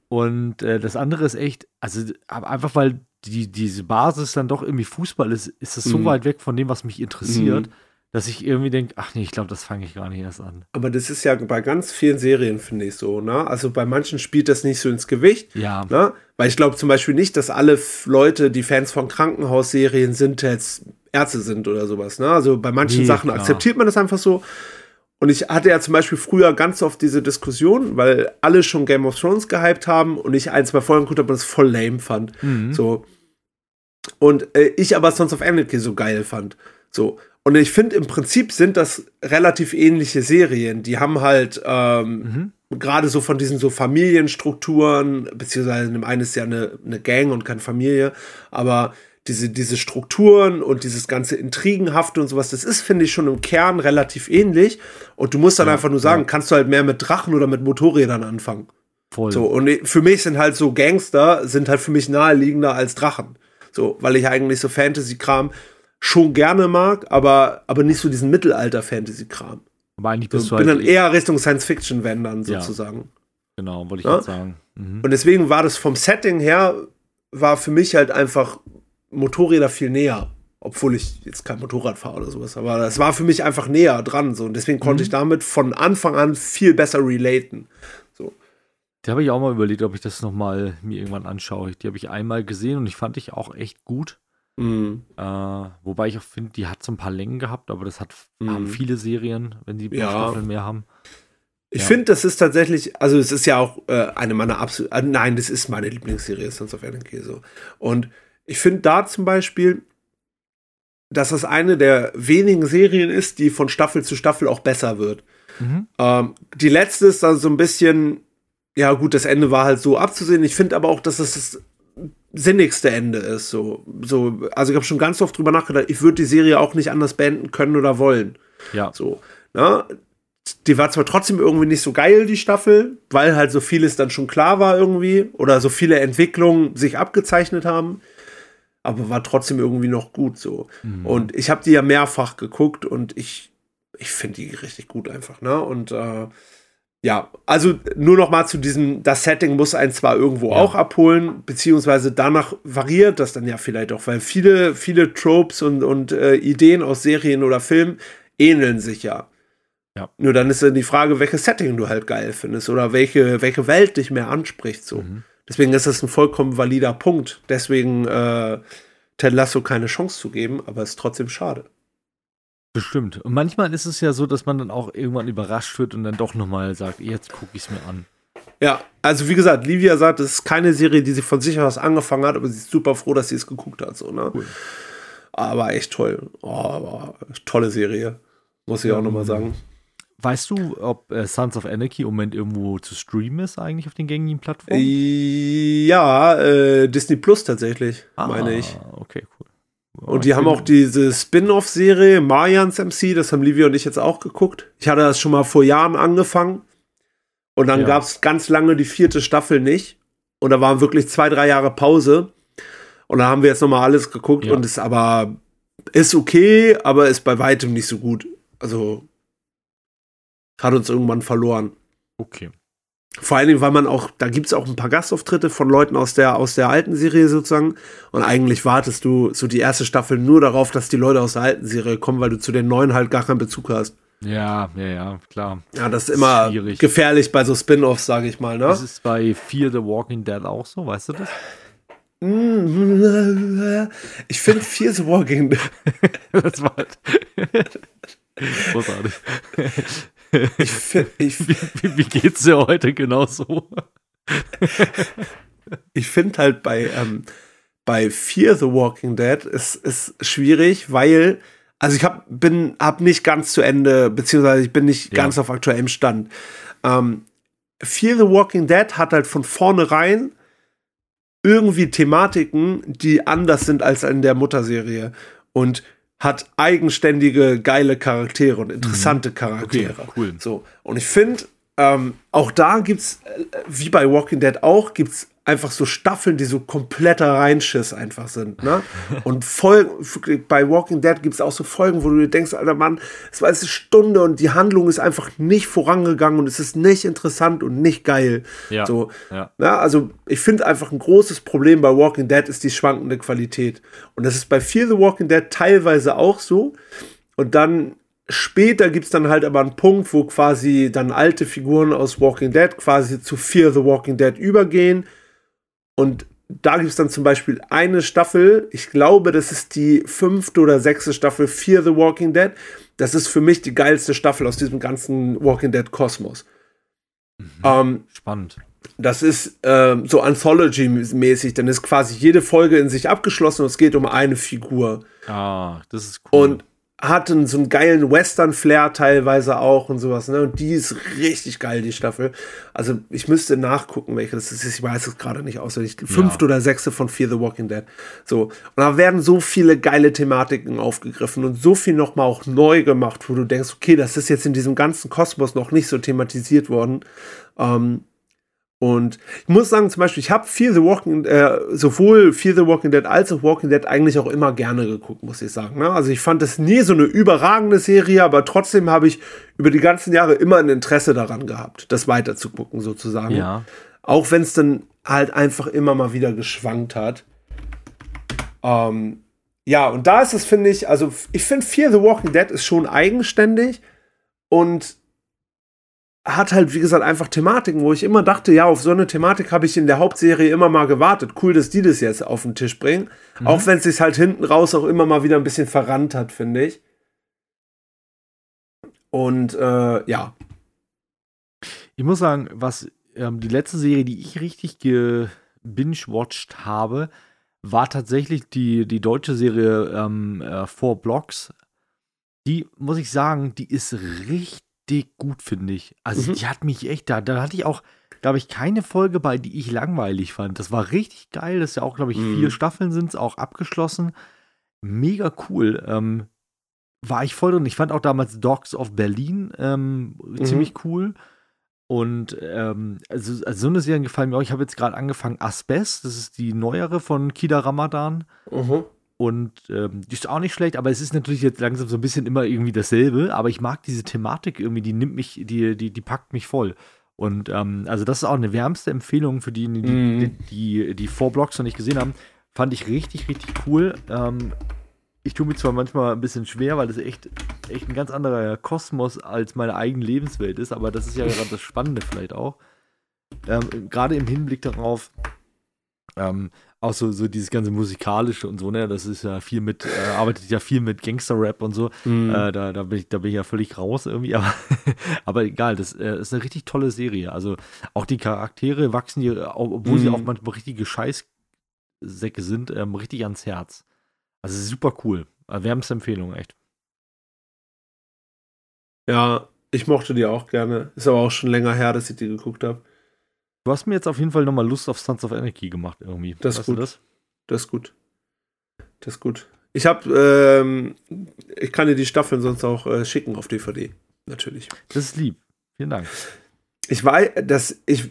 und äh, das andere ist echt, also einfach weil die, diese Basis dann doch irgendwie Fußball ist, ist das so Mhm. weit weg von dem, was mich interessiert, Mhm. Dass ich irgendwie denke, ach nee, ich glaube, das fange ich gar nicht erst an. Aber das ist ja bei ganz vielen Serien, finde ich so, ne? Also bei manchen spielt das nicht so ins Gewicht, Ja, ne? Weil ich glaube zum Beispiel nicht, dass alle Leute, die Fans von Krankenhausserien sind, jetzt Ärzte sind oder sowas, ne? Also bei manchen Nee, Sachen klar. akzeptiert man das einfach so. Und ich hatte ja zum Beispiel früher ganz oft diese Diskussion, weil alle schon Game of Thrones gehypt haben und ich ein, zwei Folgen geguckt habe und das voll lame fand. Mhm. So. Und äh, ich aber Sons of Anarchy so geil fand. So. Und ich finde, im Prinzip sind das relativ ähnliche Serien. Die haben halt ähm, Mhm. gerade so von diesen so Familienstrukturen, beziehungsweise in dem einen ist ja eine, eine Gang und keine Familie, aber diese, diese Strukturen und dieses ganze Intrigenhafte und sowas, das ist, finde ich, schon im Kern relativ ähnlich. Und du musst dann Ja, einfach nur sagen, ja. kannst du halt mehr mit Drachen oder mit Motorrädern anfangen. voll. So, und für mich sind halt so Gangster, sind halt für mich naheliegender als Drachen. So, weil ich eigentlich so Fantasy-Kram schon gerne mag, aber, aber nicht so diesen Mittelalter-Fantasy-Kram. aber eigentlich bist So, du bin halt dann eher Richtung Science-Fiction, wenn dann Ja. sozusagen. Genau, wollte ich Ja? jetzt sagen. Mhm. Und deswegen war das vom Setting her war für mich halt einfach Motorräder viel näher. Obwohl ich jetzt kein Motorrad fahre oder sowas, aber das war für mich einfach näher dran. So. Und deswegen konnte Mhm. ich damit von Anfang an viel besser relaten. Die habe ich auch mal überlegt, ob ich das nochmal mir irgendwann anschaue. Die habe ich einmal gesehen und ich fand ich auch echt gut. Mhm. Äh, wobei ich auch finde, die hat so ein paar Längen gehabt, aber das hat, Mhm. haben viele Serien, wenn die Ja. Staffeln mehr haben. Ich Ja. finde, das ist tatsächlich, also es ist ja auch äh, eine meiner absoluten, äh, nein, das ist meine Lieblingsserie, Sons of Anarchy so. Und ich finde da zum Beispiel, dass das eine der wenigen Serien ist, die von Staffel zu Staffel auch besser wird. Mhm. Ähm, die letzte ist dann so ein bisschen, ja gut, das Ende war halt so abzusehen. Ich finde aber auch, dass es sinnigste Ende ist. So, so, also ich habe schon ganz oft drüber nachgedacht, ich würde die Serie auch nicht anders beenden können oder wollen. Ja, So, ne? Die war zwar trotzdem irgendwie nicht so geil, die Staffel, weil halt so vieles dann schon klar war irgendwie oder so viele Entwicklungen sich abgezeichnet haben, aber war trotzdem irgendwie noch gut so. Mhm. Und ich habe die ja mehrfach geguckt und ich, ich finde die richtig gut einfach, ne? Und äh, ja, also nur noch mal zu diesem, das Setting muss einen zwar irgendwo Ja. auch abholen, beziehungsweise danach variiert das dann ja vielleicht auch, weil viele, viele Tropes und, und äh, Ideen aus Serien oder Filmen ähneln sich ja. Ja. Nur dann ist dann die Frage, welches Setting du halt geil findest oder welche, welche Welt dich mehr anspricht. So. Mhm. Deswegen ist das ein vollkommen valider Punkt. Deswegen äh, Ted Lasso keine Chance zu geben, aber ist trotzdem schade. Bestimmt. Und manchmal ist es ja so, dass man dann auch irgendwann überrascht wird und dann doch nochmal sagt, jetzt gucke ich es mir an. Ja, also wie gesagt, Livia sagt, es ist keine Serie, die sie von sich aus angefangen hat, aber sie ist super froh, dass sie es geguckt hat. So, ne? Cool. Aber echt toll. Oh, aber tolle Serie. Muss ich auch nochmal sagen. Weißt du, ob äh, Sons of Anarchy im Moment irgendwo zu streamen ist, eigentlich auf den gängigen Plattformen? Ja, äh, Disney Plus tatsächlich, meine ich. Ah, Okay, cool. Und die haben auch diese Spin-off-Serie Mayans MC, das haben Livia und ich jetzt auch geguckt. Ich hatte das schon mal vor Jahren angefangen. Und dann Ja. gab es ganz lange die vierte Staffel nicht. Und da waren wirklich zwei, drei Jahre Pause. Und da haben wir jetzt nochmal alles geguckt Ja. und ist aber, ist okay, aber ist bei weitem nicht so gut. Also hat uns irgendwann verloren. Okay. Vor allen Dingen, weil man auch, da gibt es auch ein paar Gastauftritte von Leuten aus der, aus der alten Serie sozusagen. Und eigentlich wartest du so die erste Staffel nur darauf, dass die Leute aus der alten Serie kommen, weil du zu den neuen halt gar keinen Bezug hast. Ja, ja, ja, klar. Ja, das ist immer Schwierig. gefährlich bei so Spin-offs, sage ich mal, ne? Das ist bei Fear the Walking Dead auch so, weißt du das? Ich finde Fear the Walking das war halt großartig. Ich, find, ich, Wie, wie, geht's dir heute genau so? ich finde halt bei, ähm, bei Fear the Walking Dead ist, ist schwierig, weil, also ich hab, bin, hab nicht ganz zu Ende, beziehungsweise ich bin nicht Ja. ganz auf aktuellem Stand. Ähm, Fear the Walking Dead hat halt von vornherein irgendwie Thematiken, die anders sind als in der Mutterserie und hat eigenständige, geile Charaktere und interessante Charaktere. cool. So, und ich finde, ähm, auch da gibt's, äh, wie bei Walking Dead auch, gibt's einfach so Staffeln, die so kompletter Reinschiss einfach sind, ne? Und Folgen, bei Walking Dead gibt's auch so Folgen, wo du dir denkst, alter Mann, es war jetzt eine Stunde und die Handlung ist einfach nicht vorangegangen und es ist nicht interessant und nicht geil. Ja. So, Ja. ja, also ich finde einfach ein großes Problem bei Walking Dead ist die schwankende Qualität. Und das ist bei Fear the Walking Dead teilweise auch so. Und dann später gibt es dann halt aber einen Punkt, wo quasi dann alte Figuren aus Walking Dead quasi zu Fear the Walking Dead übergehen. Und da gibt es dann zum Beispiel eine Staffel, ich glaube, das ist die fünfte oder sechste Staffel Fear the Walking Dead. Das ist für mich die geilste Staffel aus diesem ganzen Walking Dead Kosmos. Ähm, Spannend. das ist ähm, so Anthology-mäßig, dann ist quasi jede Folge in sich abgeschlossen und es geht um eine Figur. Ah, das ist cool. Und hat einen, so einen geilen Western-Flair teilweise auch und sowas, ne? Und die ist richtig geil, die Staffel. Also ich müsste nachgucken, welche das ist. Ich weiß es gerade nicht auswendig. Fünfte oder sechste von Fear the Walking Dead. So. Und da werden so viele geile Thematiken aufgegriffen und so viel nochmal auch neu gemacht, wo du denkst, okay, das ist jetzt in diesem ganzen Kosmos noch nicht so thematisiert worden. Ähm, und ich muss sagen, zum Beispiel, ich habe Fear the Walking, äh, sowohl Fear the Walking Dead als auch Walking Dead eigentlich auch immer gerne geguckt, muss ich sagen. Ne? Also ich fand das nie so eine überragende Serie, aber trotzdem habe ich über die ganzen Jahre immer ein Interesse daran gehabt, das weiter zu gucken, sozusagen. ja. Auch wenn es dann halt einfach immer mal wieder geschwankt hat. Ähm, ja, und da ist es, finde ich, also ich finde Fear the Walking Dead ist schon eigenständig und hat halt, wie gesagt, einfach Thematiken, wo ich immer dachte, ja, auf so eine Thematik habe ich in der Hauptserie immer mal gewartet. Cool, dass die das jetzt auf den Tisch bringen. Mhm. Auch wenn es sich halt hinten raus auch immer mal wieder ein bisschen verrannt hat, finde ich. Und äh, ja. Ich muss sagen, was ähm, die letzte Serie, die ich richtig gebingewatcht habe, war tatsächlich die, die deutsche Serie ähm, äh, Four Blocks. Die, muss ich sagen, die ist richtig gut, finde ich. Also, mhm. die hat mich echt, da, da hatte ich auch, glaube ich, keine Folge bei, die ich langweilig fand. Das war richtig geil. Das ist ja auch, glaube ich, mhm. vier Staffeln sind es auch abgeschlossen. Mega cool. Ähm, war ich voll drin. Ich fand auch damals Dogs of Berlin ähm, mhm. ziemlich cool. Und ähm, also, also so eine Serie gefallen mir auch. Ich habe jetzt gerade angefangen Asbest, das ist die neuere von Kida Ramadan. Mhm. Und ähm, die ist auch nicht schlecht, aber es ist natürlich jetzt langsam so ein bisschen immer irgendwie dasselbe. Aber ich mag diese Thematik irgendwie, die nimmt mich, die, die, die packt mich voll. Und ähm, also das ist auch eine wärmste Empfehlung für die, die, die, die, die Four Blocks noch nicht gesehen haben. Fand ich richtig, richtig cool. Ähm, ich tue mir zwar manchmal ein bisschen schwer, weil das echt, echt ein ganz anderer Kosmos als meine eigene Lebenswelt ist, aber das ist ja gerade das Spannende vielleicht auch. Ähm, gerade im Hinblick darauf, ähm, auch so, so dieses ganze musikalische und so, ne, das ist ja viel mit, äh, arbeitet ja viel mit Gangster-Rap und so. Mhm. Äh, da, da, bin ich, da bin ich ja völlig raus irgendwie, aber, aber egal, das äh, ist eine richtig tolle Serie. Also auch die Charaktere wachsen hier, obwohl mhm. sie auch manchmal richtige Scheißsäcke sind, ähm, richtig ans Herz. Also super cool. Also wärmste Empfehlung, echt. Ja, ich mochte die auch gerne. Ist aber auch schon länger her, dass ich die geguckt habe. Du hast mir jetzt auf jeden Fall nochmal Lust auf Sons of Anarchy gemacht, irgendwie. Das ist gut. Das? das? ist gut. Das ist gut. Ich habe, ähm, ich kann dir die Staffeln sonst auch äh, schicken auf DVD. Natürlich. Das ist lieb. Vielen Dank. Ich weiß, dass ich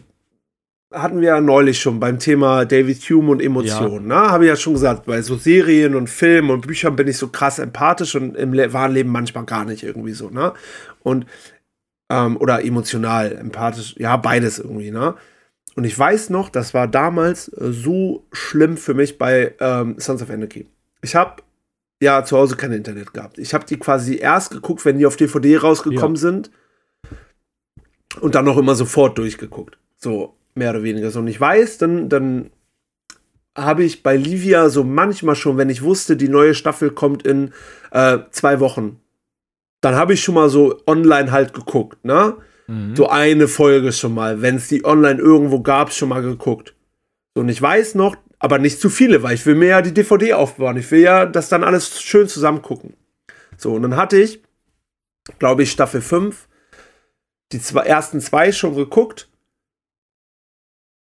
hatten wir ja neulich schon beim Thema David Hume und Emotionen. Ja. Ne? Habe ich ja schon gesagt, bei so Serien und Filmen und Büchern bin ich so krass empathisch und im wahren Leben manchmal gar nicht irgendwie so. Ne? Und ähm, oder emotional, empathisch, ja, beides irgendwie. Ne? Und ich weiß noch, das war damals äh, so schlimm für mich bei ähm, Sons of Anarchy. Ich habe ja zu Hause kein Internet gehabt. Ich habe die quasi erst geguckt, wenn die auf DVD rausgekommen ja. sind. Und dann noch immer sofort durchgeguckt. So, mehr oder weniger so. Und ich weiß, dann, dann habe ich bei Livia so manchmal schon, wenn ich wusste, die neue Staffel kommt in äh, zwei Wochen, dann habe ich schon mal so online halt geguckt, ne? Mhm. So eine Folge schon mal, wenn es die online irgendwo gab, schon mal geguckt. So, und ich weiß noch, aber nicht zu viele, weil ich will mir ja die DVD aufbauen. Ich will ja das dann alles schön zusammen gucken. So, und dann hatte ich, glaube ich, Staffel 5, die zwei, ersten zwei schon geguckt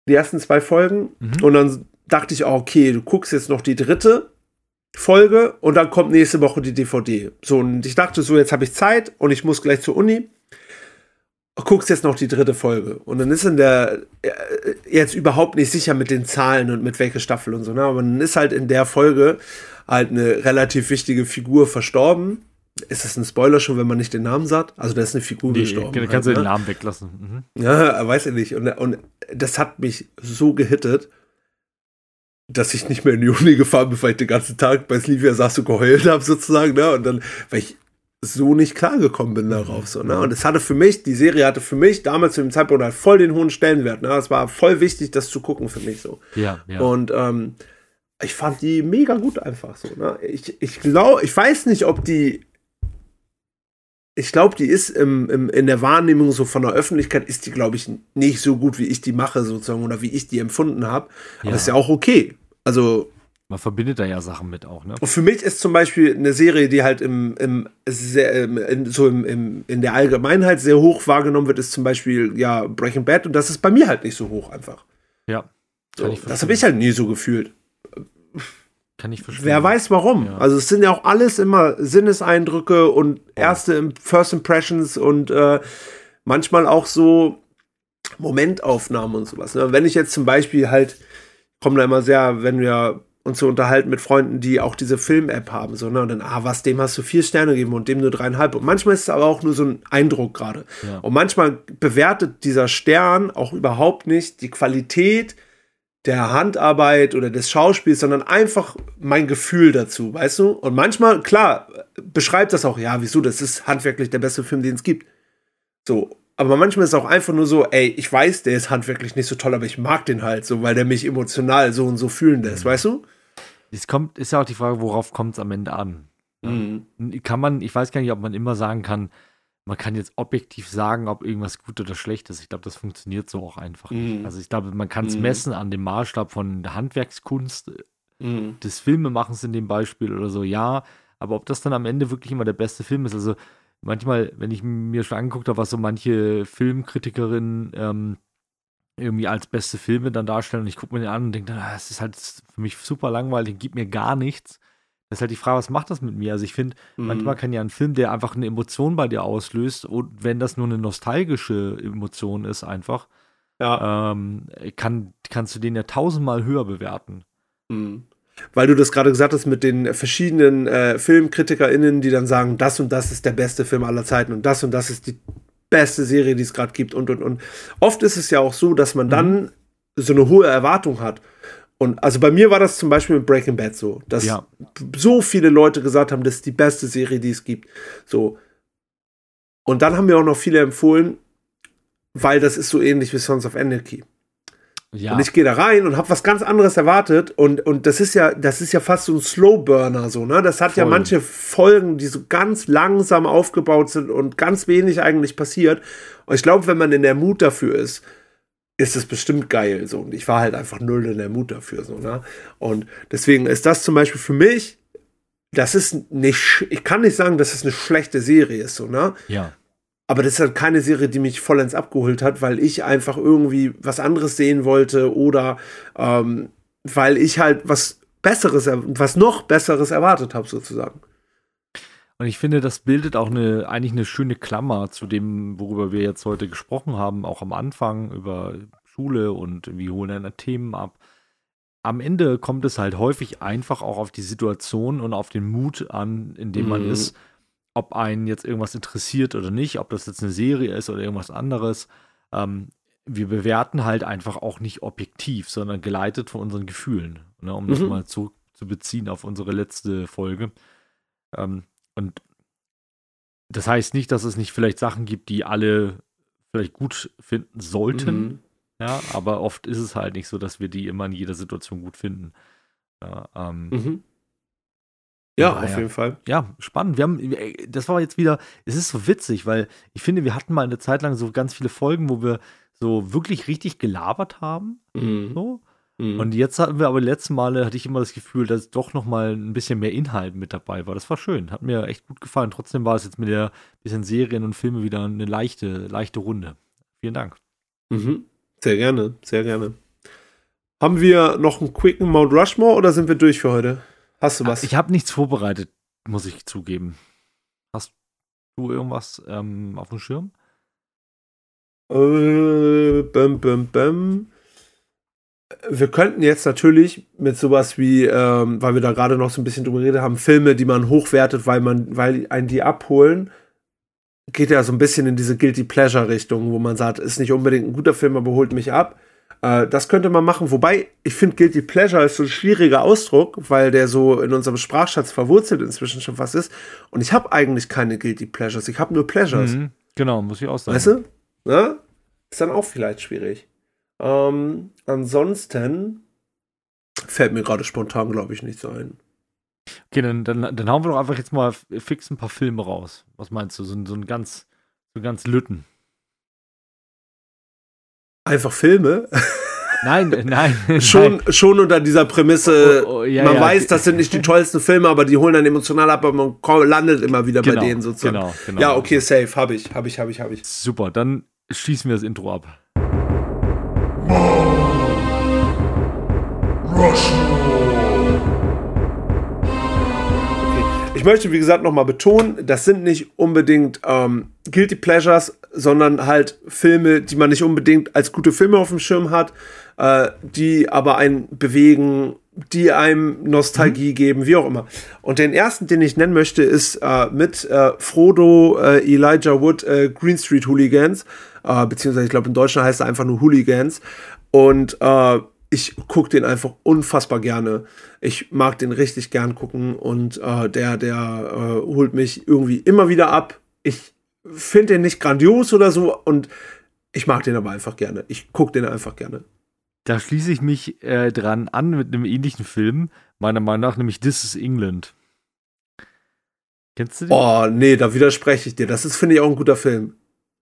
die ersten zwei Folgen. Mhm. Und dann dachte ich, auch, okay, du guckst jetzt noch die dritte Folge und dann kommt nächste Woche die DVD. So, und ich dachte so, jetzt habe ich Zeit und ich muss gleich zur Uni. Guckst jetzt noch die dritte Folge. Und dann ist in der, äh, jetzt überhaupt nicht sicher mit den Zahlen und mit welcher Staffel und so, ne? Aber dann ist halt in der Folge halt eine relativ wichtige Figur verstorben ist das ein Spoiler schon, wenn man nicht den Namen sagt? Also da ist eine Figur nee, gestorben. Kannst halt, du den ne? Namen weglassen. Mhm. Ja, weiß ich nicht. Und, und das hat mich so gehittet, dass ich nicht mehr in die Uni gefahren bin, weil ich den ganzen Tag bei Slivia saß und geheult habe, sozusagen. Ne? Und dann, weil ich so nicht klargekommen bin darauf. So, ne? Und es hatte für mich, die Serie hatte für mich damals zu dem Zeitpunkt halt voll den hohen Stellenwert. Ne? Es war voll wichtig, das zu gucken für mich so. Ja, ja. Und ähm, ich fand die mega gut einfach so. Ne? Ich, ich glaube, ich weiß nicht, ob die ich glaube, die ist im, im, in der Wahrnehmung so von der Öffentlichkeit, ist die, glaube ich, nicht so gut, wie ich die mache, sozusagen, oder wie ich die empfunden habe. Aber ja. ist ja auch okay. Also. Man verbindet da ja Sachen mit auch, ne? Und für mich ist zum Beispiel eine Serie, die halt im, im, sehr, in, so im, im, in der Allgemeinheit sehr hoch wahrgenommen wird, ist zum Beispiel ja Breaking Bad und das ist bei mir halt nicht so hoch einfach. Ja. So, das habe ich halt nie so gefühlt. Kann ich verstehen. Wer weiß warum. Ja. Also es sind ja auch alles immer Sinneseindrücke und erste First Impressions und äh, manchmal auch so Momentaufnahmen und sowas. Ne? Wenn ich jetzt zum Beispiel halt, kommen da immer sehr, wenn wir uns so unterhalten mit Freunden, die auch diese Film-App haben, so, ne? Und dann, ah, was, dem hast du vier Sterne gegeben und dem nur dreieinhalb. Und manchmal ist es aber auch nur so ein Eindruck gerade. Ja. Und manchmal bewertet dieser Stern auch überhaupt nicht die Qualität der Handarbeit oder des Schauspiels, sondern einfach mein Gefühl dazu, weißt du? Und manchmal, klar, beschreibt das auch, ja, wieso, das ist handwerklich der beste Film, den es gibt. So, aber manchmal ist es auch einfach nur so, ey, ich weiß, der ist handwerklich nicht so toll, aber ich mag den halt so, weil der mich emotional so und so fühlen lässt, mhm. weißt du? Es kommt, ist ja auch die Frage, worauf kommt es am Ende an? Mhm. Kann man, ich weiß gar nicht, ob man immer sagen kann, man kann jetzt objektiv sagen, ob irgendwas gut oder schlecht ist. Ich glaube, das funktioniert so auch einfach nicht. Mhm. Also ich glaube, man kann es mhm. messen an dem Maßstab von der Handwerkskunst, mhm. des Filmemachens in dem Beispiel oder so, ja. Aber ob das dann am Ende wirklich immer der beste Film ist, also manchmal, wenn ich mir schon angeguckt habe, was so manche Filmkritikerinnen ähm, irgendwie als beste Filme dann darstellen und ich gucke mir den an und denke, ah, es ist halt für mich super langweilig, gibt mir gar nichts. Das ist halt die Frage, was macht das mit mir? Also ich finde, mhm. manchmal kann ja ein Film, der einfach eine Emotion bei dir auslöst, und wenn das nur eine nostalgische Emotion ist, einfach, ja. ähm, kann, kannst du den ja tausendmal höher bewerten. Mhm. Weil du das gerade gesagt hast mit den verschiedenen äh, FilmkritikerInnen, die dann sagen, das und das ist der beste Film aller Zeiten und das und das ist die beste Serie, die es gerade gibt und und und. Oft ist es ja auch so, dass man mhm. dann so eine hohe Erwartung hat. Und also bei mir war das zum Beispiel mit Breaking Bad so, dass ja. so viele Leute gesagt haben, das ist die beste Serie, die es gibt. So. Und dann haben mir auch noch viele empfohlen, weil das ist so ähnlich wie Sons of Anarchy. Ja. Und ich gehe da rein und habe was ganz anderes erwartet und, und das ist ja, das ist ja fast so ein Slowburner so, ne? Das hat Voll. ja manche Folgen, die so ganz langsam aufgebaut sind und ganz wenig eigentlich passiert. Und ich glaube, wenn man in der Mut dafür ist, ist es bestimmt geil. So. Und ich war halt einfach null in der Mut dafür. So, ne? Und deswegen ist das zum Beispiel für mich, das ist nicht, ich kann nicht sagen, dass es eine schlechte Serie ist, so, ne? Ja. Aber das ist halt keine Serie, die mich vollends abgeholt hat, weil ich einfach irgendwie was anderes sehen wollte oder ähm, weil ich halt was Besseres, was noch Besseres erwartet habe, sozusagen. Und ich finde, das bildet auch eine, eigentlich eine schöne Klammer zu dem, worüber wir jetzt heute gesprochen haben, auch am Anfang über Schule und wie holen eine Themen ab. Am Ende kommt es halt häufig einfach auch auf die Situation und auf den Mut an, in dem mhm. man ist, ob einen jetzt irgendwas interessiert oder nicht, ob das jetzt eine Serie ist oder irgendwas anderes. Ähm, wir bewerten halt einfach auch nicht objektiv, sondern geleitet von unseren Gefühlen, ne, um mhm. das mal zu, zu beziehen auf unsere letzte Folge. Ähm, und das heißt nicht, dass es nicht vielleicht Sachen gibt, die alle vielleicht gut finden sollten. Mhm. Ja, aber oft ist es halt nicht so, dass wir die immer in jeder Situation gut finden. Ja, ähm, mhm. Ja auf jeden Fall. Ja, spannend. Wir haben, das war jetzt wieder, es ist so witzig, weil ich finde, wir hatten mal eine Zeit lang so ganz viele Folgen, wo wir so wirklich richtig gelabert haben. Mhm. So. Mhm. Und jetzt hatten wir aber die letzten Male, hatte ich immer das Gefühl, dass doch noch mal ein bisschen mehr Inhalt mit dabei war. Das war schön, hat mir echt gut gefallen. Trotzdem war es jetzt mit der bisschen Serien und Filme wieder eine leichte, leichte Runde. Vielen Dank. Mhm. Sehr gerne, sehr gerne. Haben wir noch einen quicken Mount Rushmore oder sind wir durch für heute? Hast du was? Ich habe nichts vorbereitet, muss ich zugeben. Hast du irgendwas ähm, auf dem Schirm? Äh, bäm, bäm, bäm wir könnten jetzt natürlich mit sowas wie, ähm, weil wir da gerade noch so ein bisschen drüber geredet haben, Filme, die man hochwertet, weil man, weil einen die abholen, geht ja so ein bisschen in diese Guilty Pleasure Richtung, wo man sagt, ist nicht unbedingt ein guter Film, aber holt mich ab. Äh, das könnte man machen. Wobei, ich finde, Guilty Pleasure ist so ein schwieriger Ausdruck, weil der so in unserem Sprachschatz verwurzelt inzwischen schon was ist. Und ich habe eigentlich keine Guilty Pleasures. Ich habe nur Pleasures. Mhm, genau, muss ich auch sagen. Weißt du? Ja? Ist dann auch vielleicht schwierig. Ähm, ansonsten fällt mir gerade spontan, glaube ich, nichts ein. Okay, dann, dann, dann hauen wir doch einfach jetzt mal fix ein paar Filme raus. Was meinst du? So, so ein ganz, so ganz Lütten. Einfach Filme? Nein, nein. schon, nein. schon unter dieser Prämisse, oh, oh, ja, man ja. weiß, das sind nicht die tollsten Filme, aber die holen dann emotional ab, aber man landet immer wieder genau, bei denen sozusagen. Genau, genau. Ja, okay, safe, habe ich, habe ich, habe ich, habe ich. Super, dann schießen wir das Intro ab. Ich möchte, wie gesagt, nochmal betonen, das sind nicht unbedingt ähm, Guilty Pleasures, sondern halt Filme, die man nicht unbedingt als gute Filme auf dem Schirm hat, äh, die aber einen bewegen, die einem Nostalgie mhm. geben, wie auch immer. Und den ersten, den ich nennen möchte, ist äh, mit äh, Frodo, äh, Elijah Wood, äh, Green Street Hooligans, äh, beziehungsweise ich glaube in Deutschland heißt er einfach nur Hooligans. Und ich gucke den einfach unfassbar gerne. Ich mag den richtig gern gucken und äh, der, der äh, holt mich irgendwie immer wieder ab. Ich finde den nicht grandios oder so und ich mag den aber einfach gerne. Ich gucke den einfach gerne. Da schließe ich mich äh, dran an mit einem ähnlichen Film, meiner Meinung nach, nämlich This is England. Kennst du den? Oh, nee, da widerspreche ich dir. Das ist, finde ich, auch ein guter Film.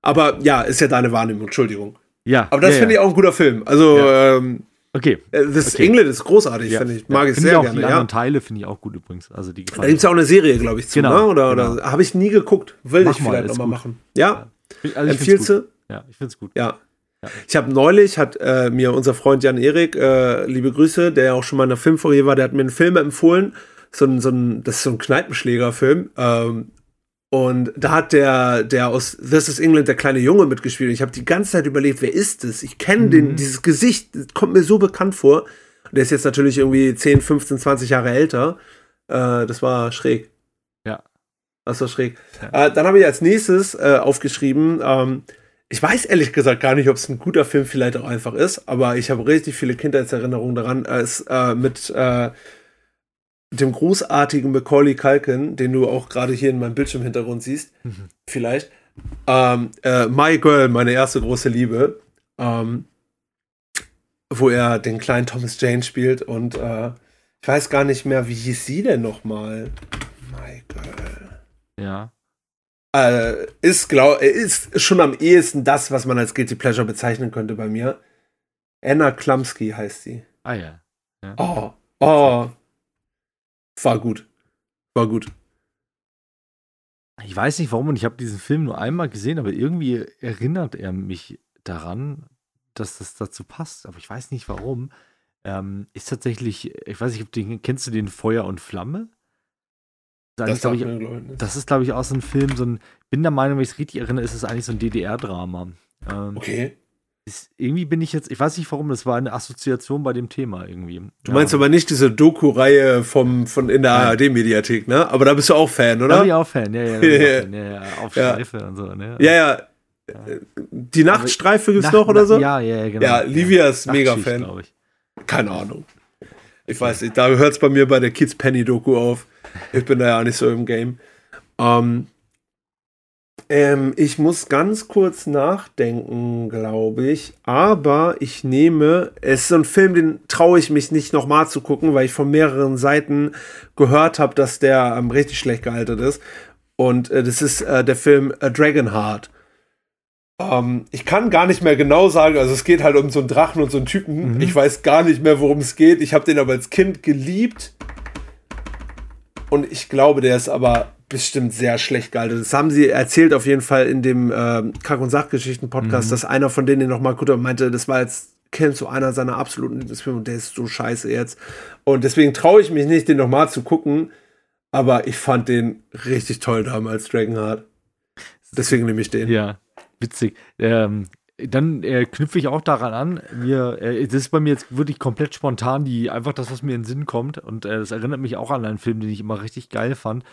Aber ja, ist ja deine Wahrnehmung, Entschuldigung. Ja. Aber das ja, finde ich auch ein guter Film. Also, Ja. ähm, Okay. äh, das Okay. England ist großartig, Ja. finde ich. Mag ich Finde sehr auch gerne, Die ja. anderen Teile finde ich auch gut übrigens. Also die Da gibt es ja auch eine Serie, glaube ich, zu, Genau, ne? Oder, genau. oder habe ich nie geguckt. Will Mach ich mal, vielleicht nochmal machen. Ja? Also ich Empfiehlst du? Ja, ich finde es gut. Ja. Ja. Ich habe neulich, hat äh, mir unser Freund Jan Erik, äh, liebe Grüße, der ja auch schon mal in der Filmfolie war, der hat mir einen Film empfohlen. So ein, so ein, das ist so ein Kneipenschlägerfilm. Ähm, und da hat der, der aus This is England, der kleine Junge mitgespielt. Ich habe die ganze Zeit überlegt, wer ist das? Ich kenne den, dieses Gesicht, das kommt mir so bekannt vor. Und der ist jetzt natürlich irgendwie 10, 15, 20 Jahre älter. Äh, das war schräg. Ja. Das war schräg. Äh, dann habe ich als nächstes äh, aufgeschrieben, ähm, ich weiß ehrlich gesagt gar nicht, ob es ein guter Film vielleicht auch einfach ist, aber ich habe richtig viele Kindheitserinnerungen daran. Es äh, mit äh, dem großartigen Macaulay Culkin, den du auch gerade hier in meinem Bildschirmhintergrund siehst, Mhm. vielleicht. Ähm, äh, My Girl, meine erste große Liebe, ähm, wo er den kleinen Thomas Jane spielt und äh, ich weiß gar nicht mehr, wie hieß sie denn nochmal? My Girl Ja. äh, ist, glaub, ist schon am ehesten das, was man als Guilty Pleasure bezeichnen könnte bei mir. Anna Klumsky heißt sie. Ah ja. Oh, oh. War gut. War gut. Ich weiß nicht warum und ich habe diesen Film nur einmal gesehen, aber irgendwie erinnert er mich daran, dass das dazu passt. Aber ich weiß nicht warum. Ähm, ist tatsächlich, ich weiß nicht, ob den, kennst du den Feuer und Flamme? Das, ist, glaub ich, mir, das ist, glaube ich, auch so ein Film, so ein, bin der Meinung, wenn ich es richtig erinnere, ist es eigentlich so ein DDR-Drama. Ähm, Okay. Ist, irgendwie bin ich jetzt, ich weiß nicht warum, das war eine Assoziation bei dem Thema irgendwie. Du meinst aber nicht diese Doku-Reihe vom, von in der. ARD-Mediathek, ne? Aber da bist du auch Fan, Da oder? bin ich auch Fan, ja, ja, da auch Fan, ja, ja, auf Ja. Streife und so, ne? Ja, ja. Die Nachtstreife gibt's Nacht- noch oder so? Ja, ja, ja, genau. Ja, Livia ist mega Fan. ich. Keine Ahnung. Ich weiß nicht, da hört es bei mir bei der Kids Penny Doku auf. Ich bin da ja auch nicht so im Game. Ähm, ähm, ich muss ganz kurz nachdenken, glaube ich. Aber ich nehme, es ist so ein Film, den traue ich mich nicht nochmal zu gucken, weil ich von mehreren Seiten gehört habe, dass der ähm, richtig schlecht gealtert ist. Und äh, das ist äh, der Film A Dragonheart. Ähm, ich kann gar nicht mehr genau sagen, also es geht halt um so einen Drachen und so einen Typen. Mhm. Ich weiß gar nicht mehr, worum es geht. Ich habe den aber als Kind geliebt. Und ich glaube, der ist aber bestimmt sehr schlecht gealtert. Das haben sie erzählt auf jeden Fall in dem ähm, Kack- und Sachgeschichten-Podcast, Mhm. dass einer von denen den nochmal gut meinte, das war jetzt kennst du einer seiner absoluten Lieblingsfilme und der ist so scheiße jetzt. Und deswegen traue ich mich nicht, den nochmal zu gucken. Aber ich fand den richtig toll damals, Dragonheart. Deswegen nehme ich den. Ja, witzig. Ähm, dann äh, knüpfe ich auch daran an. Mir, äh, das ist bei mir jetzt wirklich komplett spontan, die einfach das, was mir in den Sinn kommt. Und äh, das erinnert mich auch an einen Film, den ich immer richtig geil fand.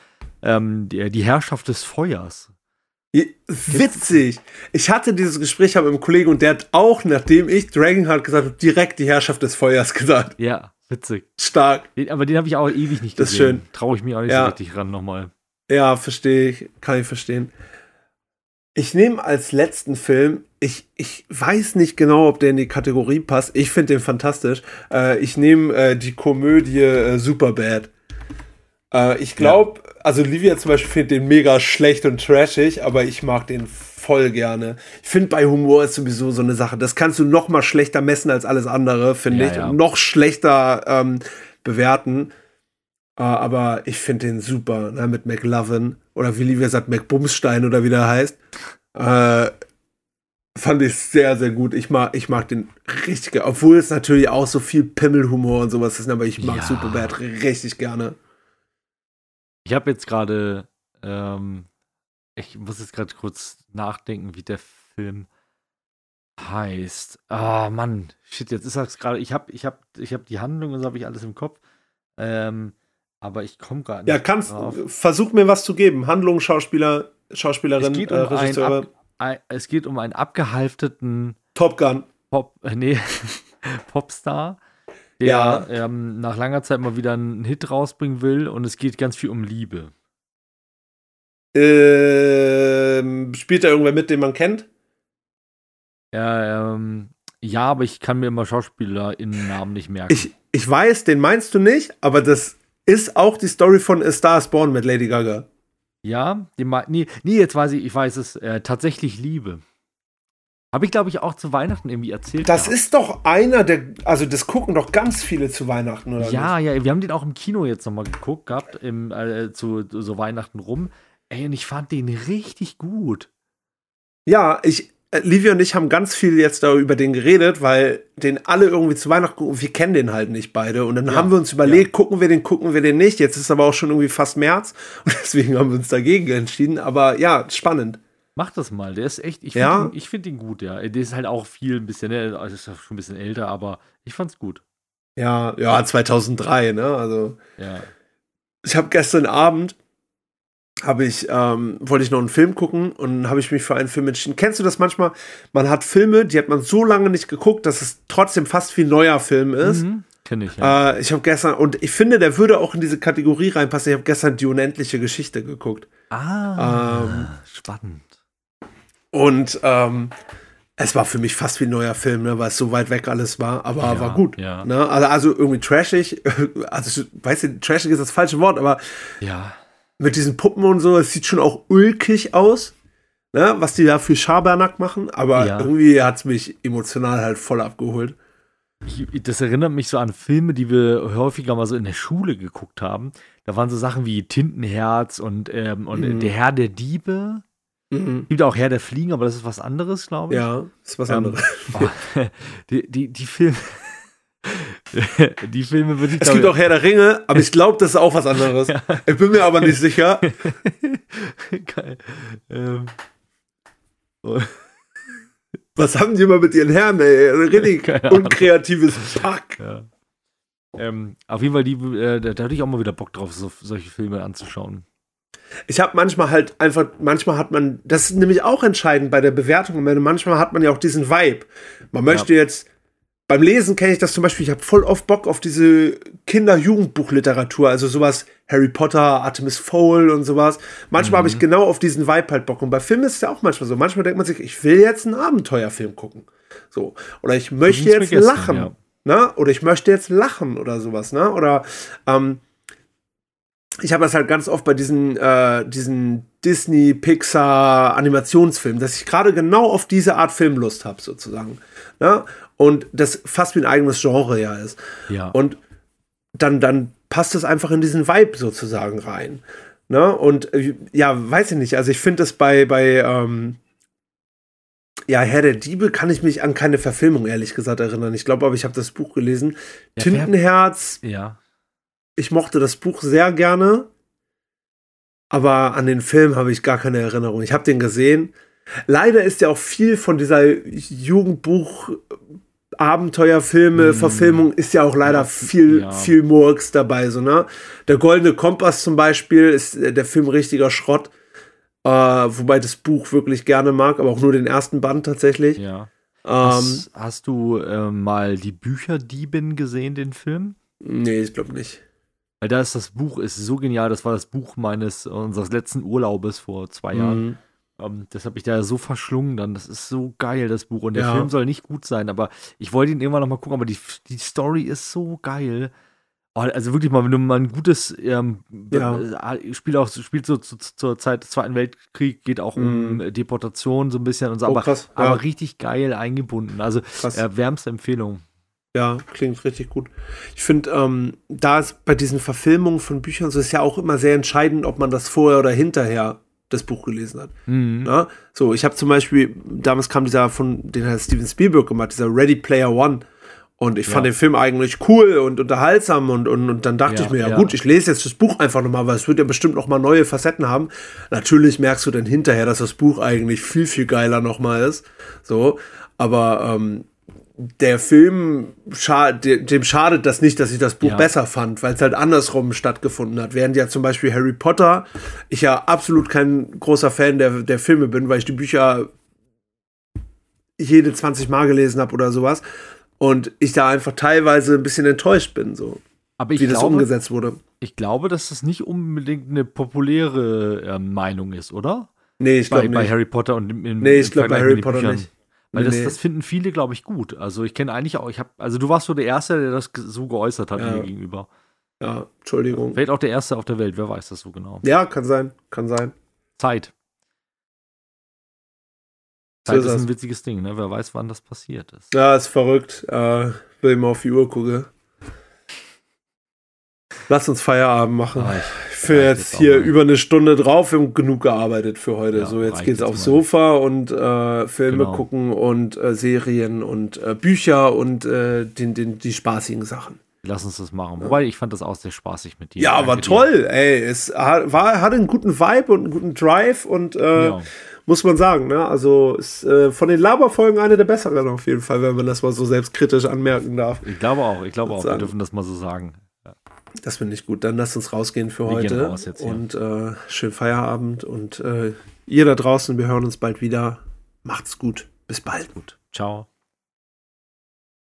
Ähm, die, die Herrschaft des Feuers. Witzig. Ich hatte dieses Gespräch mit einem Kollegen und der hat auch, nachdem ich Dragonheart gesagt habe, direkt die Herrschaft des Feuers gesagt. Ja, witzig. Stark. Den, aber den habe ich auch ewig nicht gesehen. Das ist schön. Traue ich mir auch nicht Ja. so richtig ran nochmal. Ja, verstehe ich. Kann ich verstehen. Ich nehme als letzten Film, ich, ich weiß nicht genau, ob der in die Kategorie passt. Ich finde den fantastisch. Äh, ich nehme äh, die Komödie äh, Superbad. Äh, ich glaube, also Livia zum Beispiel findet den mega schlecht und trashig, aber ich mag den voll gerne. Ich finde bei Humor ist sowieso so eine Sache. Das kannst du noch mal schlechter messen als alles andere, finde Ja, ich. ja. Und noch schlechter ähm, bewerten. Äh, aber ich finde den super, ne, mit McLovin oder wie Livia sagt, McBumstein oder wie der heißt. Äh, fand ich sehr, sehr gut. Ich mag, ich mag den richtig gerne. Obwohl es natürlich auch so viel Pimmelhumor und sowas ist, aber ich mag Ja. Superbad richtig gerne. Ich habe jetzt gerade, ähm, ich muss jetzt gerade kurz nachdenken, wie der Film heißt. Ah, Mann, shit, jetzt ist das gerade, ich habe ich hab, ich hab die Handlung und so habe ich alles im Kopf. Ähm, aber ich komme gerade nicht Ja, kannst, drauf. versuch mir was zu geben. Handlung, Schauspieler, Schauspielerin, Es geht, äh, um einen Regisseure, ab, ein, es geht um einen abgehalfteten Top Gun. Pop, äh, nee, Popstar, der Ja. ähm, nach langer Zeit mal wieder einen Hit rausbringen will und es geht ganz viel um Liebe. Ähm, spielt da irgendwer mit, den man kennt? Ja, ähm, ja, aber ich kann mir immer SchauspielerInnen-Namen nicht merken. Ich, ich weiß, den meinst du nicht, aber das ist auch die Story von A Star is Born mit Lady Gaga. Ja, die mei- nee, nee, jetzt weiß ich, ich weiß es, äh, tatsächlich Liebe. Habe ich, glaube ich, auch zu Weihnachten irgendwie erzählt. Das gehabt. ist doch einer der, also das gucken doch ganz viele zu Weihnachten, oder Ja, ja, wir haben den auch im Kino jetzt nochmal geguckt gehabt, im, äh, zu so Weihnachten rum. Ey, und ich fand den richtig gut. Ja, ich, Livia und ich haben ganz viel jetzt da über den geredet, weil den alle irgendwie zu Weihnachten gucken. Wir kennen den halt nicht beide. Und dann Ja, haben wir uns überlegt, gucken wir den, gucken wir den nicht. Jetzt ist aber auch schon irgendwie fast März. Und deswegen haben wir uns dagegen entschieden. Aber ja, spannend. Mach das mal, der ist echt, ich Ja? finde ihn, ich find ihn gut, ja. Der ist halt auch viel ein bisschen, ne, also ist ja schon ein bisschen älter, aber ich fand's gut. Ja, ja, 2003, ne? Also. Ja. ich habe gestern Abend habe ich ähm, wollte ich noch einen Film gucken und habe ich mich für einen Film entschieden. Kennst du das manchmal? Man hat Filme, die hat man so lange nicht geguckt, dass es trotzdem fast wie ein neuer Film ist. Mhm. Kenn ich, ja. Äh, ich habe gestern und ich finde, der würde auch in diese Kategorie reinpassen. Ich habe gestern die unendliche Geschichte geguckt ah, ähm, spannend. und ähm, es war für mich fast wie ein neuer Film, ne, weil es so weit weg alles war, aber Ja, war gut. ja. Ne? Also, also irgendwie trashig, also weißt du, trashig ist das falsche Wort, aber Ja. Mit diesen Puppen und so, es sieht schon auch ulkig aus, ne, was die da für Schabernack machen, aber Ja. irgendwie hat es mich emotional halt voll abgeholt. Ich, das erinnert mich so an Filme, die wir häufiger mal so in der Schule geguckt haben. Da waren so Sachen wie Tintenherz und, ähm, und Mhm. Der Herr der Diebe. Mhm. Gibt auch Herr der Fliegen, aber das ist was anderes, glaube ich. Ja, ist was Ähm, anderes. oh, die, die, die Filme. die Filme würde ich Es gibt auch Herr der Ringe, aber ich glaube, das ist auch was anderes. Ich bin mir aber nicht sicher. Geil. Ähm, oh, Was haben die immer mit ihren Herren, ey? Richtig unkreatives Pack. ja. ähm, auf jeden Fall, die, äh, da, hatte ich auch mal wieder Bock drauf, so, solche Filme anzuschauen. Ich habe manchmal halt einfach, manchmal hat man, das ist nämlich auch entscheidend bei der Bewertung. Manchmal hat man ja auch diesen Vibe. Man möchte jetzt, beim Lesen kenne ich das zum Beispiel, ich habe voll oft Bock auf diese Kinder-Jugendbuchliteratur, also sowas Harry Potter, Artemis Fowl und sowas. Manchmal habe ich genau auf diesen Vibe halt Bock. Und bei Filmen ist es ja auch manchmal so. Manchmal denkt man sich, ich will jetzt einen Abenteuerfilm gucken. So. Oder ich möchte jetzt lachen. ja. Ne? Oder ich möchte jetzt lachen oder sowas, ne? Oder ähm, ich habe das halt ganz oft bei diesen, äh, diesen Disney, Pixar Animationsfilmen, dass ich gerade genau auf diese Art Filmlust habe, sozusagen. Ne? Und das fast wie ein eigenes Genre ja ist. Ja. Und dann, dann passt es einfach in diesen Vibe sozusagen rein. Ne? Und äh, ja, weiß ich nicht. Also ich finde das bei, bei ähm, ja, Herr der Diebe kann ich mich an keine Verfilmung ehrlich gesagt erinnern. Ich glaube aber, ich habe das Buch gelesen. Ja, Tintenherz, ja. ich mochte das Buch sehr gerne, aber an den Film habe ich gar keine Erinnerung. Ich habe den gesehen. Leider ist ja auch viel von dieser Jugendbuch Abenteuerfilme, Mm. Verfilmung ist ja auch leider viel, ja. viel Murks dabei, so, ne? Der Goldene Kompass zum Beispiel ist äh, der Film richtiger Schrott. Äh, wobei das Buch wirklich gerne mag, aber auch nur den ersten Band tatsächlich. ja. Ähm, Hast, hast du ähm, mal die Bücherdiebin gesehen, den Film? nee, ich glaube nicht. Weil da ist das Buch ist so genial. Das war das Buch meines unseres letzten Urlaubes vor zwei Jahren. Mhm. Ähm, das habe ich da so verschlungen dann. Das ist so geil, das Buch. Und der Ja. Film soll nicht gut sein, aber ich wollte ihn irgendwann noch mal gucken. Aber die, die Story ist so geil. Oh, also wirklich mal, wenn du mal ein gutes ähm, Ja. äh, spielt auch spielt so zu, zur Zeit des Zweiten Weltkriegs, geht auch um Deportation so ein bisschen und so, Mhm. Oh, aber, krass, ja. aber richtig geil eingebunden. Also äh, wärmste Empfehlung. Ja, klingt richtig gut. Ich finde, ähm, da ist bei diesen Verfilmungen von Büchern so ist ja auch immer sehr entscheidend, ob man das vorher oder hinterher das Buch gelesen hat. Mhm. Ne? So, ich habe zum Beispiel, damals kam dieser von, den hat Steven Spielberg gemacht, dieser Ready Player One. Und ich fand Ja. den Film eigentlich cool und unterhaltsam und, und, und dann dachte Ja, ich mir, ja, ja. gut, ich lese jetzt das Buch einfach nochmal, weil es wird ja bestimmt nochmal neue Facetten haben. Natürlich merkst du dann hinterher, dass das Buch eigentlich viel, viel geiler nochmal ist. So, aber ähm, der Film, scha de- dem schadet das nicht, dass ich das Buch Ja. besser fand, weil es halt andersrum stattgefunden hat. Während ja zum Beispiel Harry Potter, ich ja absolut kein großer Fan der, der Filme bin, weil ich die Bücher jede 20 Mal gelesen habe oder sowas. Und ich da einfach teilweise ein bisschen enttäuscht bin, so wie das glaube, umgesetzt wurde. ich glaube, dass das nicht unbedingt eine populäre äh, Meinung ist, oder? Nee, ich Bei, glaube bei nicht. Harry Potter und im, im Nee, ich glaube bei Harry Potter Büchern. nicht. Weil Nee, das, nee. das finden viele, glaube ich, gut. Also ich kenne eigentlich auch, ich habe, also du warst so der Erste, der das so geäußert hat Ja. mir gegenüber. Ja, Entschuldigung. Vielleicht auch der Erste auf der Welt, wer weiß das so genau. Ja, kann sein, kann sein. Zeit. So Zeit ist ist das. ein witziges Ding, ne? Wer weiß, wann das passiert ist. Ja, ist verrückt. Äh, will mal auf die Uhr gucken. Lass uns Feierabend machen. Ah, Ich bin reicht jetzt hier über eine Stunde drauf. Wir haben genug gearbeitet für heute. Ja, so, jetzt geht's aufs. Sofa und äh, Filme Genau. gucken und äh, Serien und äh, Bücher und äh, den, den, die spaßigen Sachen. Lass uns das machen. Wobei, ich fand das auch sehr spaßig mit dir. Ja, Danke war dir. toll. Ey, es hat, war, hatte einen guten Vibe und einen guten Drive und äh, Ja. muss man sagen, ne? Also ist äh, von den Laberfolgen eine der besseren auf jeden Fall, wenn man das mal so selbstkritisch anmerken darf. Ich glaube auch, ich glaube auch, wir dürfen das mal so sagen. Das finde ich gut. Dann lasst uns rausgehen für Wir heute. raus jetzt, ja. und äh, schönen Feierabend. Und äh, ihr da draußen, wir hören uns bald wieder. Macht's gut. Bis bald. Gut. Ciao.